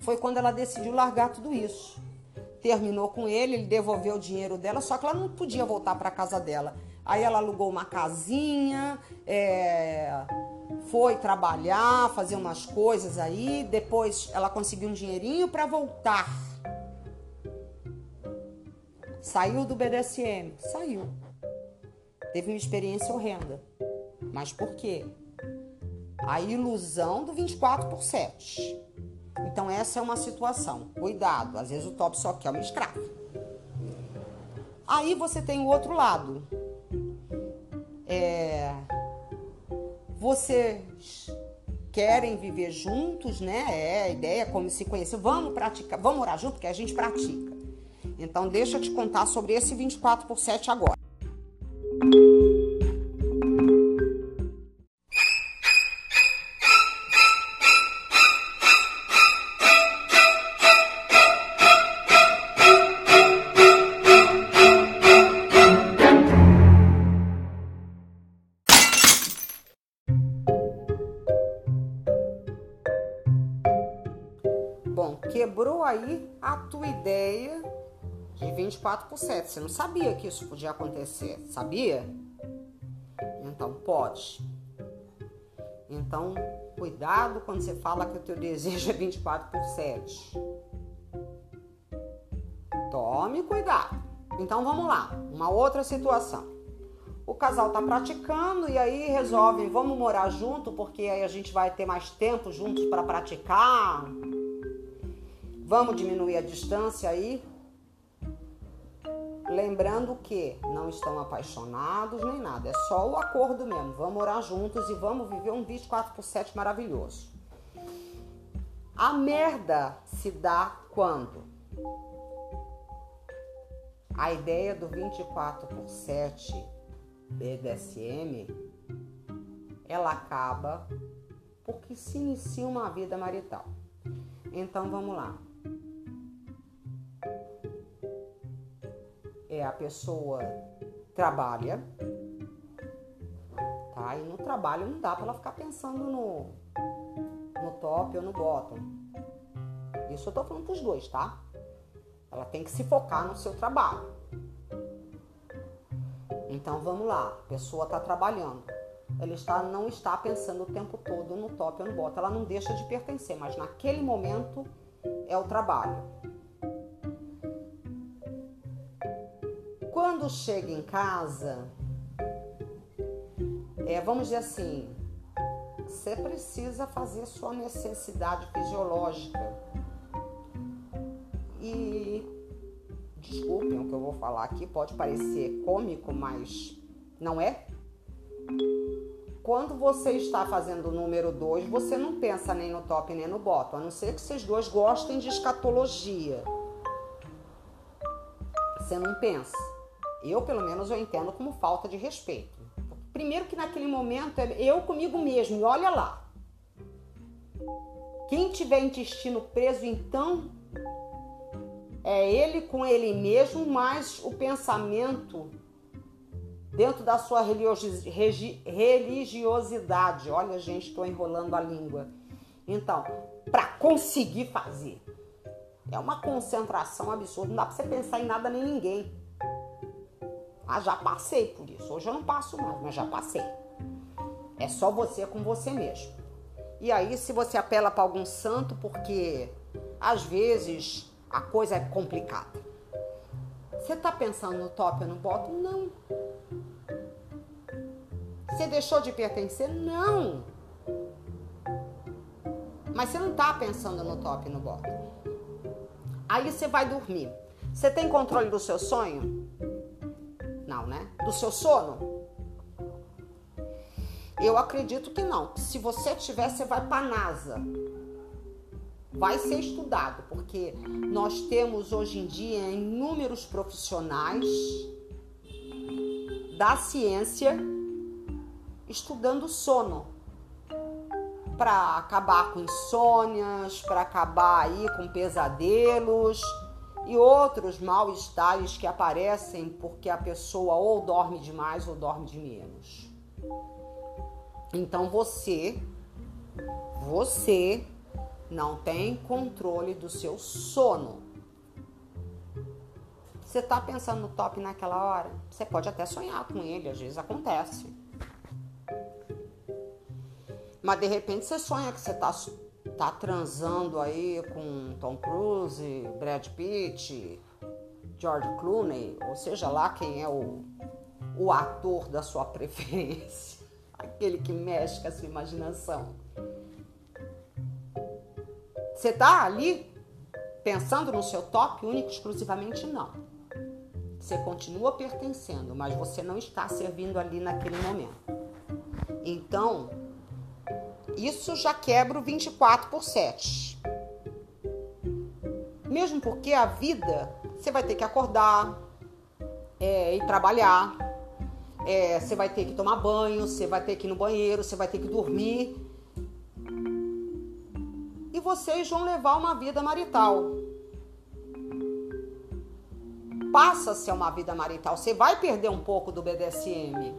Foi quando ela decidiu largar tudo isso. Terminou com ele, ele devolveu o dinheiro dela, só que ela não podia voltar para casa dela. Aí ela alugou uma casinha, é, foi trabalhar, fazer umas coisas aí, depois ela conseguiu um dinheirinho para voltar. Saiu do BDSM, saiu. Teve uma experiência horrenda. Mas por quê? A ilusão do 24 por 7. Então essa é uma situação. Cuidado, às vezes o top só quer uma escrava. Aí você tem o outro lado. É, vocês querem viver juntos, né? É a ideia, é como se conhecer. Vamos praticar, vamos morar junto, porque a gente pratica. Então, deixa eu te contar sobre esse 24 por 7 agora. 24 por 7. Você não sabia que isso podia acontecer, sabia? Então pode. Então, cuidado quando você fala que o teu desejo é 24 por 7. Tome cuidado. Então vamos lá, uma outra situação. O casal tá praticando e aí resolvem, vamos morar junto porque aí a gente vai ter mais tempo juntos para praticar. Vamos diminuir a distância aí. Lembrando que não estão apaixonados nem nada, é só o acordo mesmo. Vamos orar juntos e vamos viver um 24 por 7 maravilhoso. A merda se dá quando? A ideia do 24 por 7 BDSM ela acaba porque se inicia uma vida marital. Então vamos lá. É a pessoa trabalha, tá? E no trabalho não dá para ela ficar pensando no, no top ou no bottom. Isso eu tô falando pros dois, tá? Ela tem que se focar no seu trabalho. Então vamos lá, a pessoa está trabalhando. Ela está, não está pensando o tempo todo no top ou no bottom. Ela não deixa de pertencer, mas naquele momento é o trabalho. Quando chega em casa, é, vamos dizer assim, você precisa fazer sua necessidade fisiológica. E desculpem o que eu vou falar aqui, pode parecer cômico, mas não é? Quando você está fazendo o número 2, você não pensa nem no top nem no bottom, a não ser que vocês dois gostem de escatologia. Você não pensa. Eu, pelo menos, eu entendo como falta de respeito. Primeiro que naquele momento é eu comigo mesmo, e olha lá. Quem tiver intestino preso, então é ele com ele mesmo, mas o pensamento dentro da sua religiosidade. Olha, gente, estou enrolando a língua. Então, para conseguir fazer, é uma concentração absurda. Não dá para você pensar em nada nem ninguém. Ah, já passei por isso. Hoje eu não passo mais, mas já passei. É só você com você mesmo. E aí, se você apela para algum santo, porque às vezes a coisa é complicada. Você tá pensando no top ou no bottom? Não. Você deixou de pertencer? Não. Mas você não tá pensando no top e no bottom. Aí você vai dormir. Você tem controle do seu sonho? Não, né? Do seu sono? Eu acredito que não. Se você tiver, você vai para NASA. Vai ser estudado, porque nós temos hoje em dia inúmeros profissionais da ciência estudando sono para acabar com insônias, para acabar aí com pesadelos e outros mal-estares que aparecem porque a pessoa ou dorme demais ou dorme de menos. Então você, você não tem controle do seu sono. Você está pensando no top naquela hora? Você pode até sonhar com ele, às vezes acontece. Mas de repente você sonha que você está tá transando aí com Tom Cruise, Brad Pitt, George Clooney, ou seja lá quem é o, o ator da sua <laughs> preferência, aquele que mexe com a sua imaginação. Você tá ali pensando no seu top único exclusivamente não. Você continua pertencendo, mas você não está servindo ali naquele momento. Então, isso já quebra o 24 por 7. Mesmo porque a vida, você vai ter que acordar, é, ir trabalhar, é, você vai ter que tomar banho, você vai ter que ir no banheiro, você vai ter que dormir. E vocês vão levar uma vida marital. Passa-se a uma vida marital. Você vai perder um pouco do BDSM.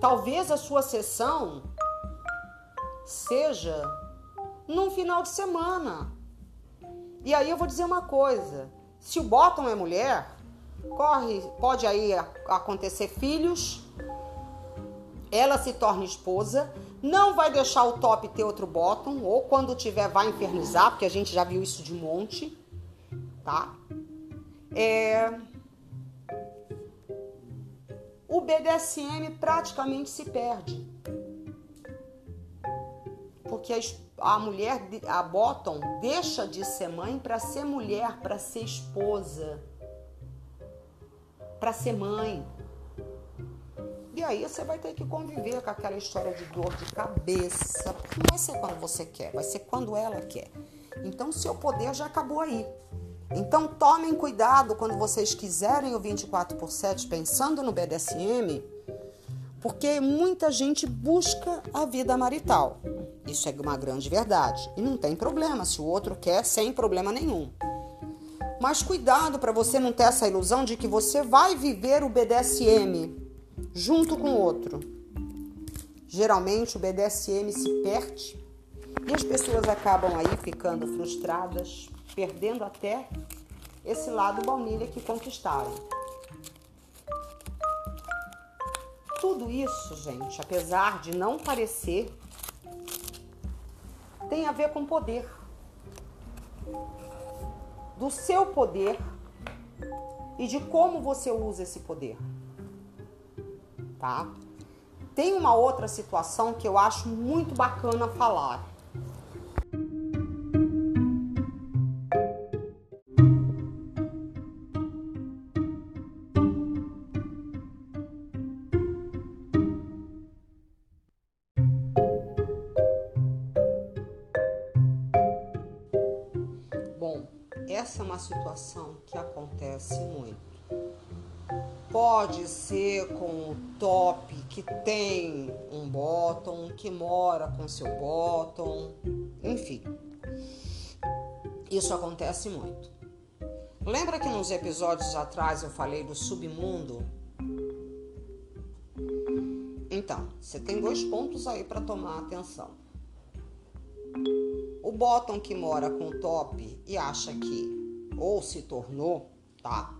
Talvez a sua sessão seja num final de semana. E aí eu vou dizer uma coisa: se o bottom é mulher, corre, pode aí acontecer filhos, ela se torna esposa, não vai deixar o top ter outro bottom, ou quando tiver vai infernizar, porque a gente já viu isso de monte, tá? É... O BDSM praticamente se perde porque a, a mulher, a bottom, deixa de ser mãe para ser mulher, para ser esposa, para ser mãe. E aí você vai ter que conviver com aquela história de dor de cabeça. Não vai ser quando você quer, vai ser quando ela quer. Então seu poder já acabou aí. Então tomem cuidado quando vocês quiserem o 24 por 7 pensando no BDSM, porque muita gente busca a vida marital. Isso é uma grande verdade. E não tem problema se o outro quer sem problema nenhum. Mas cuidado para você não ter essa ilusão de que você vai viver o BDSM junto com o outro. Geralmente o BDSM se perde e as pessoas acabam aí ficando frustradas, perdendo até esse lado baunilha que conquistaram. Tudo isso, gente, apesar de não parecer tem a ver com poder. Do seu poder e de como você usa esse poder. Tá? Tem uma outra situação que eu acho muito bacana falar. Que mora com seu bottom, enfim. Isso acontece muito. Lembra que nos episódios atrás eu falei do submundo? Então, você tem dois pontos aí para tomar atenção. O bottom que mora com o top e acha que ou se tornou, tá?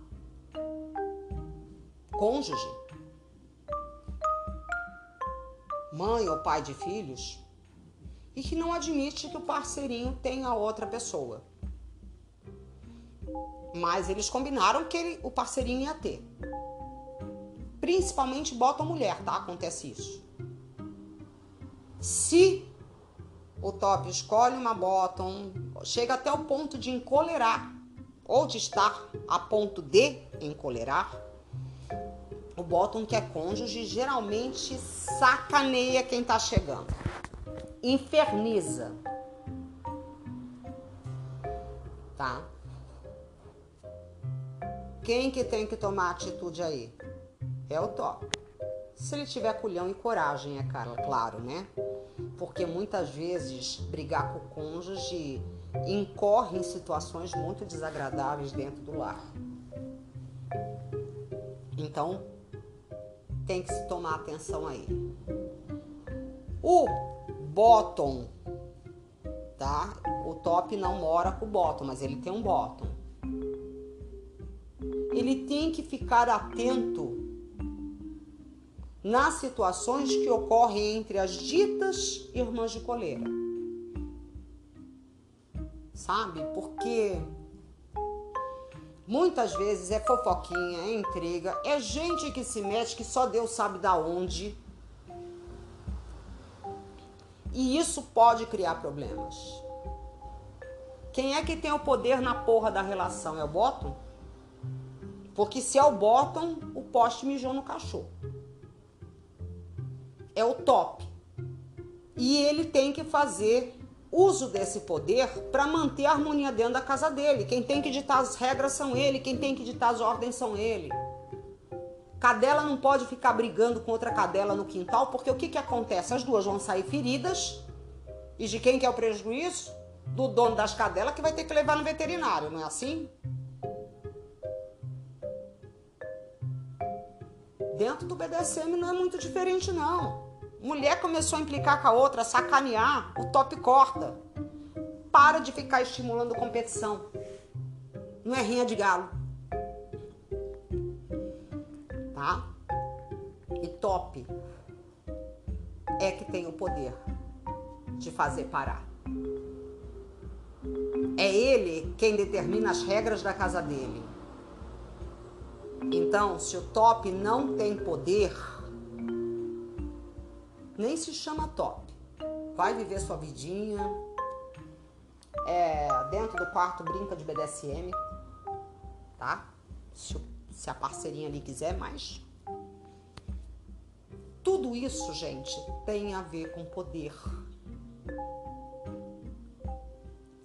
Cônjuge, mãe ou pai de filhos, e que não admite que o parceirinho tenha outra pessoa. Mas eles combinaram que ele, o parceirinho ia ter. Principalmente bota mulher, tá? Acontece isso. Se o top escolhe uma bottom, chega até o ponto de encolerar, ou de estar a ponto de encolerar, o bottom que é cônjuge geralmente sacaneia quem tá chegando. Inferniza. Tá? Quem que tem que tomar atitude aí? É o top. Se ele tiver culhão e coragem, é claro, né? Porque muitas vezes brigar com o cônjuge incorre em situações muito desagradáveis dentro do lar. Então, tem que se tomar atenção aí. O bottom, tá? O top não mora com o bottom, mas ele tem um bottom. Ele tem que ficar atento nas situações que ocorrem entre as ditas irmãs de coleira. Sabe? Porque muitas vezes é fofoquinha, é intriga, é gente que se mete que só Deus sabe da onde. E isso pode criar problemas. Quem é que tem o poder na porra da relação? É o bottom? Porque se é o bottom, o poste mijou no cachorro é o top. E ele tem que fazer uso desse poder para manter a harmonia dentro da casa dele. Quem tem que ditar as regras são ele, quem tem que ditar as ordens são ele. Cadela não pode ficar brigando com outra cadela no quintal, porque o que, que acontece? As duas vão sair feridas. E de quem que é o prejuízo? Do dono das cadelas que vai ter que levar no veterinário, não é assim? Dentro do BDSM não é muito diferente, não. Mulher começou a implicar com a outra, sacanear, o top corta. Para de ficar estimulando competição. Não é rinha de galo. Tá? E top é que tem o poder de fazer parar. É ele quem determina as regras da casa dele. Então, se o top não tem poder, nem se chama top. Vai viver sua vidinha. É, dentro do quarto brinca de BDSM, tá? Se, se a parceirinha ali quiser, mais. Tudo isso, gente, tem a ver com poder.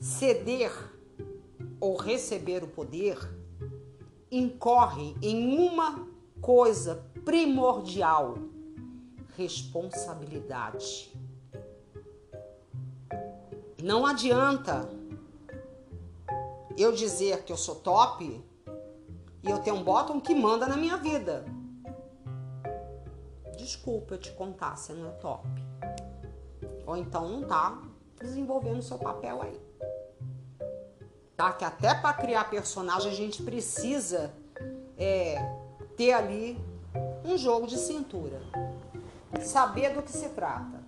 Ceder ou receber o poder incorre em uma coisa primordial responsabilidade. Não adianta eu dizer que eu sou top e eu tenho um bottom que manda na minha vida. Desculpa eu te contar, você não é top. Ou então não tá desenvolvendo seu papel aí. Tá? Que até para criar personagem a gente precisa é, ter ali um jogo de cintura saber do que se trata.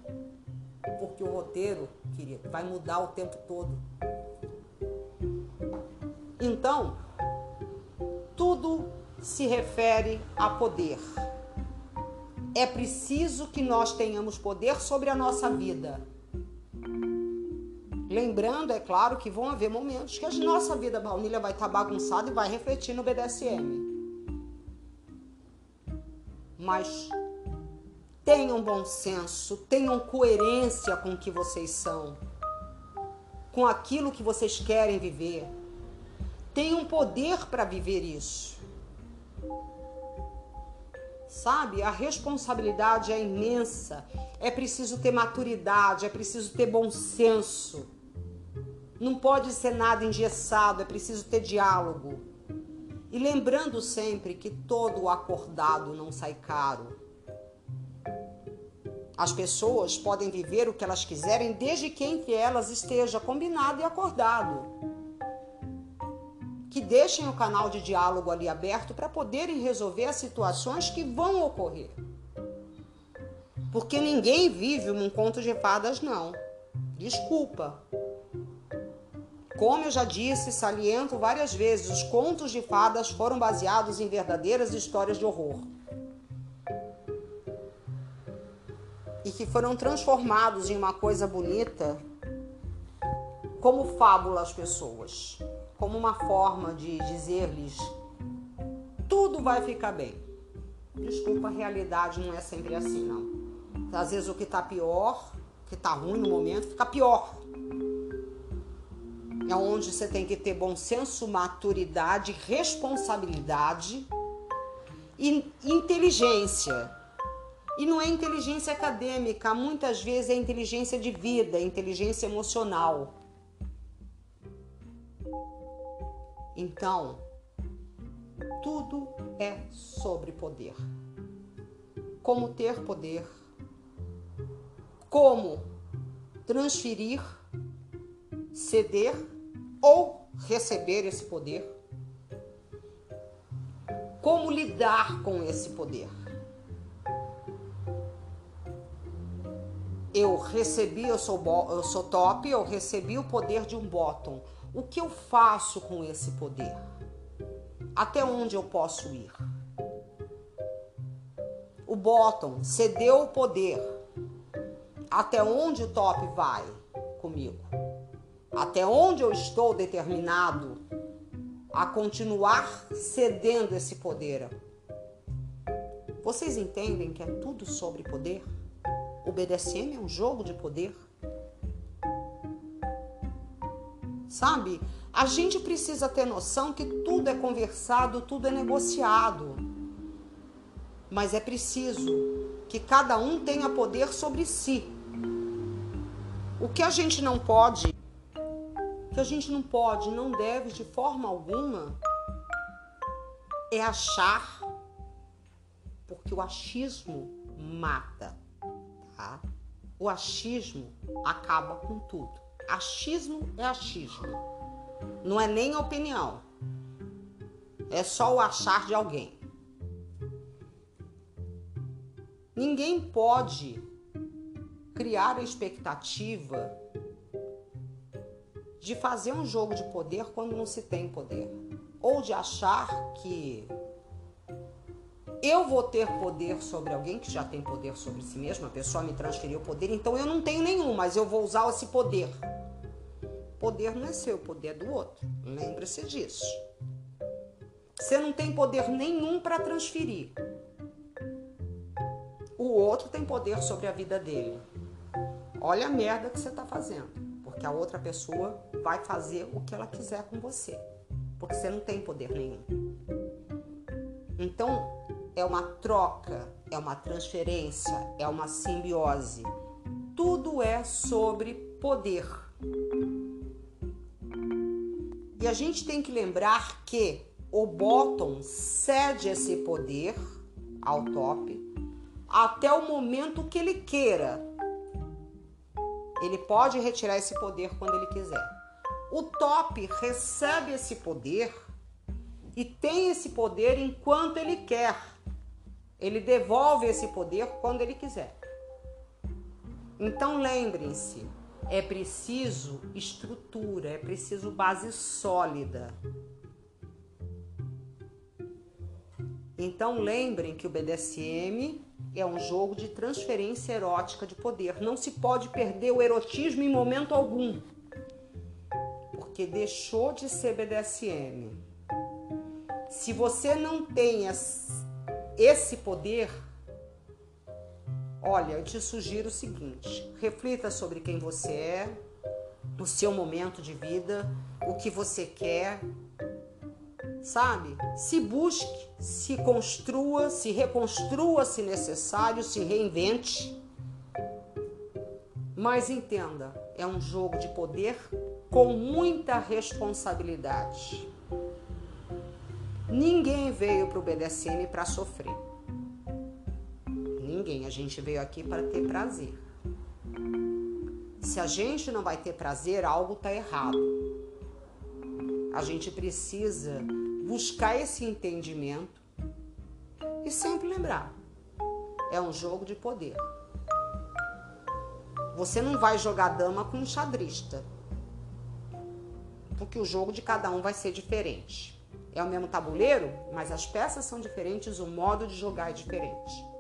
Porque o roteiro, querido, vai mudar o tempo todo. Então, tudo se refere a poder. É preciso que nós tenhamos poder sobre a nossa vida. Lembrando, é claro, que vão haver momentos que a nossa vida baunilha vai estar bagunçada e vai refletir no BDSM. Mas tenham bom senso, tenham coerência com o que vocês são, com aquilo que vocês querem viver. Tenham poder para viver isso. Sabe? A responsabilidade é imensa. É preciso ter maturidade, é preciso ter bom senso. Não pode ser nada engessado, é preciso ter diálogo. E lembrando sempre que todo acordado não sai caro. As pessoas podem viver o que elas quiserem desde que entre elas esteja combinado e acordado. Que deixem o canal de diálogo ali aberto para poderem resolver as situações que vão ocorrer. Porque ninguém vive um conto de fadas, não. Desculpa. Como eu já disse, saliento várias vezes, os contos de fadas foram baseados em verdadeiras histórias de horror. E que foram transformados em uma coisa bonita como fábula às pessoas, como uma forma de dizer-lhes tudo vai ficar bem. Desculpa, a realidade não é sempre assim, não. Às vezes o que tá pior, o que tá ruim no momento, fica pior. É onde você tem que ter bom senso, maturidade, responsabilidade e inteligência e não é inteligência acadêmica, muitas vezes é inteligência de vida, inteligência emocional. Então, tudo é sobre poder. Como ter poder, como transferir, ceder ou receber esse poder, como lidar com esse poder. Eu recebi, eu sou, eu sou top, eu recebi o poder de um bottom. O que eu faço com esse poder? Até onde eu posso ir? O bottom cedeu o poder. Até onde o top vai comigo? Até onde eu estou determinado a continuar cedendo esse poder? Vocês entendem que é tudo sobre poder? O BDSM é um jogo de poder. Sabe? A gente precisa ter noção que tudo é conversado, tudo é negociado. Mas é preciso que cada um tenha poder sobre si. O que a gente não pode, que a gente não pode, não deve de forma alguma, é achar, porque o achismo mata tá? O achismo acaba com tudo. Achismo é achismo. Não é nem opinião. É só o achar de alguém. Ninguém pode criar a expectativa de fazer um jogo de poder quando não se tem poder. Ou de achar que eu vou ter poder sobre alguém que já tem poder sobre si mesmo, a pessoa me transferiu poder, então eu não tenho nenhum, mas eu vou usar esse poder. Poder não é seu, poder é do outro. Lembre-se disso. Você não tem poder nenhum para transferir. O outro tem poder sobre a vida dele. Olha a merda que você está fazendo, porque a outra pessoa vai fazer o que ela quiser com você, porque você não tem poder nenhum. Então, é uma troca, é uma transferência, é uma simbiose. Tudo é sobre poder. E a gente tem que lembrar que o bottom cede esse poder ao top até o momento que ele queira. Ele pode retirar esse poder quando ele quiser. O top recebe esse poder e tem esse poder enquanto ele quer. Ele devolve esse poder quando ele quiser. Então lembrem-se, é preciso estrutura, é preciso base sólida. Então lembrem que o BDSM É um jogo de transferência erótica de poder. Não se pode perder o erotismo em momento algum. Porque deixou de ser BDSM. Se você não tem esse poder, olha, eu te sugiro o seguinte: reflita sobre quem você é, o seu momento de vida, o que você quer, sabe? Se busque, se construa, se reconstrua se necessário, se reinvente. Mas entenda, é um jogo de poder com muita responsabilidade. Ninguém veio para o BDSM para sofrer. Ninguém. A gente veio aqui para ter prazer. Se a gente não vai ter prazer, algo está errado. A gente precisa buscar esse entendimento e sempre lembrar: é um jogo de poder. Você não vai jogar dama com um xadrista, porque o jogo de cada um vai ser diferente. É o mesmo tabuleiro, mas as peças são diferentes, o modo de jogar é diferente.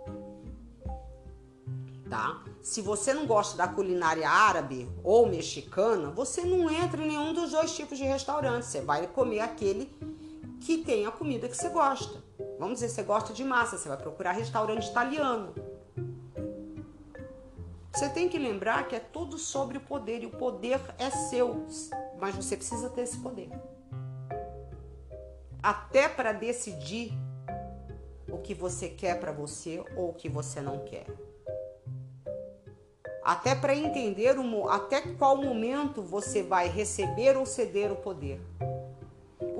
Tá? Se você não gosta da culinária árabe ou mexicana, você não entra em nenhum dos dois tipos de restaurante. Você vai comer aquele que tem a comida que você gosta. Vamos dizer, você gosta de massa, você vai procurar restaurante italiano. Você tem que lembrar que é tudo sobre o poder e o poder é seu, mas você precisa ter esse poder. Até para decidir o que você quer para você ou o que você não quer. Até para entender o, até qual momento você vai receber ou ceder o poder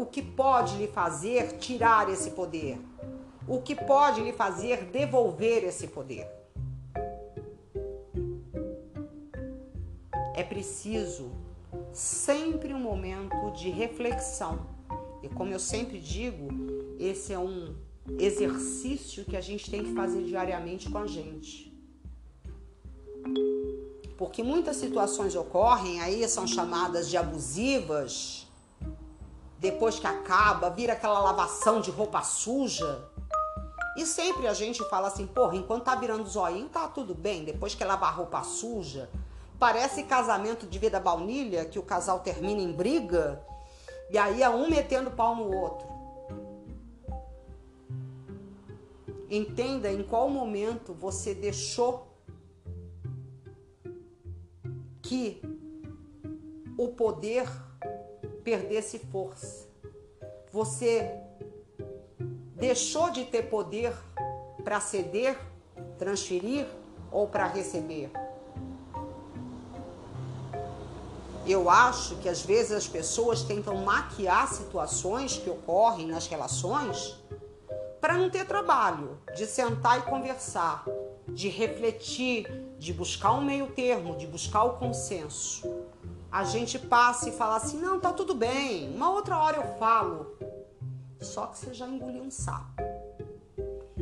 o que pode lhe fazer tirar esse poder, o que pode lhe fazer devolver esse poder. É preciso sempre um momento de reflexão. E como eu sempre digo, esse é um exercício que a gente tem que fazer diariamente com a gente. Porque muitas situações ocorrem, aí são chamadas de abusivas, depois que acaba, vira aquela lavação de roupa suja. E sempre a gente fala assim, porra, enquanto tá virando zoinho, tá tudo bem. Depois que lava a roupa suja, parece casamento de vida baunilha, que o casal termina em briga, e aí é um metendo pau no outro. Entenda em qual momento você deixou que o poder perdesse força. Você deixou de ter poder para ceder, transferir ou para receber. Eu acho que às vezes as pessoas tentam maquiar situações que ocorrem nas relações para não ter trabalho de sentar e conversar, de refletir, de buscar um meio termo, de buscar o consenso a gente passa e fala assim: não, tá tudo bem, uma outra hora eu falo. Só que você já engoliu um sapo.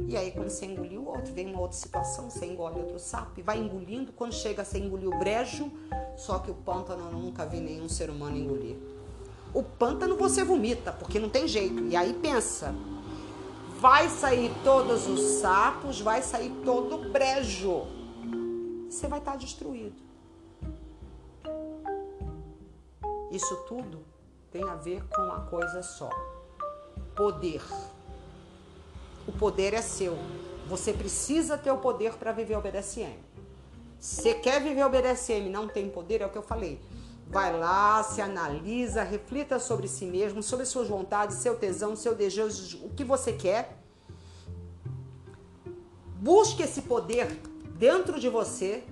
E aí, quando você engoliu o outro, vem uma outra situação, você engole outro sapo e vai engolindo. Quando chega, você engoliu o brejo, só que o pântano eu nunca vi nenhum ser humano engolir. O pântano você vomita, porque não tem jeito. E aí pensa, vai sair todos os sapos, vai sair todo o brejo. Você vai estar destruído. Isso tudo tem a ver com uma coisa só: poder. O poder é seu. Você precisa ter o poder para viver o BDSM. Você quer viver o BDSM não tem poder, é o que eu falei. Vai lá, se analisa, reflita sobre si mesmo, sobre suas vontades, seu tesão, seu desejo, o que você quer. Busque esse poder dentro de você,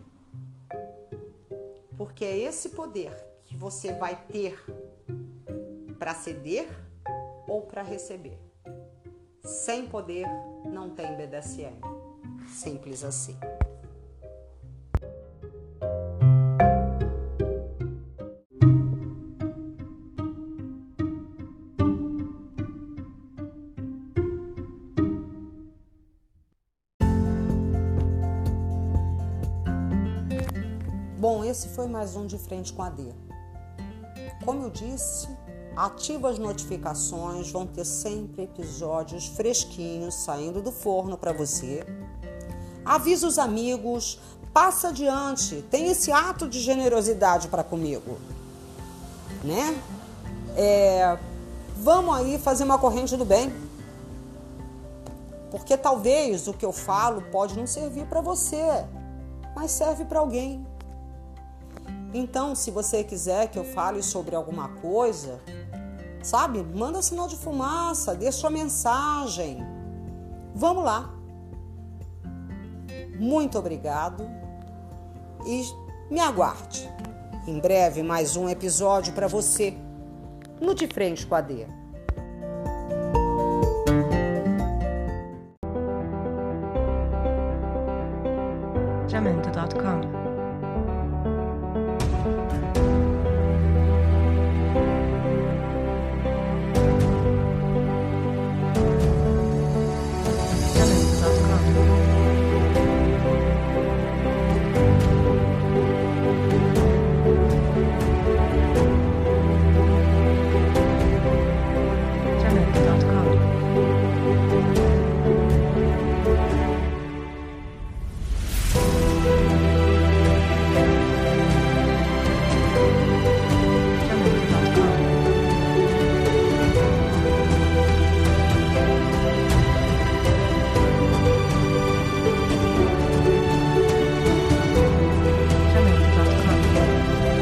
porque é esse poder que você vai ter para ceder ou para receber. Sem poder não tem BDSM. Simples assim. Bom, esse foi mais um de frente com a D. Como eu disse, ativa as notificações, vão ter sempre episódios fresquinhos saindo do forno para você. avisa os amigos, passa adiante, tem esse ato de generosidade para comigo, né? É, vamos aí fazer uma corrente do bem. Porque talvez o que eu falo pode não servir para você, mas serve para alguém. Então, se você quiser que eu fale sobre alguma coisa, sabe? Manda sinal de fumaça, deixa sua mensagem. Vamos lá. Muito obrigado e me aguarde. Em breve, mais um episódio para você no De Frente com a D.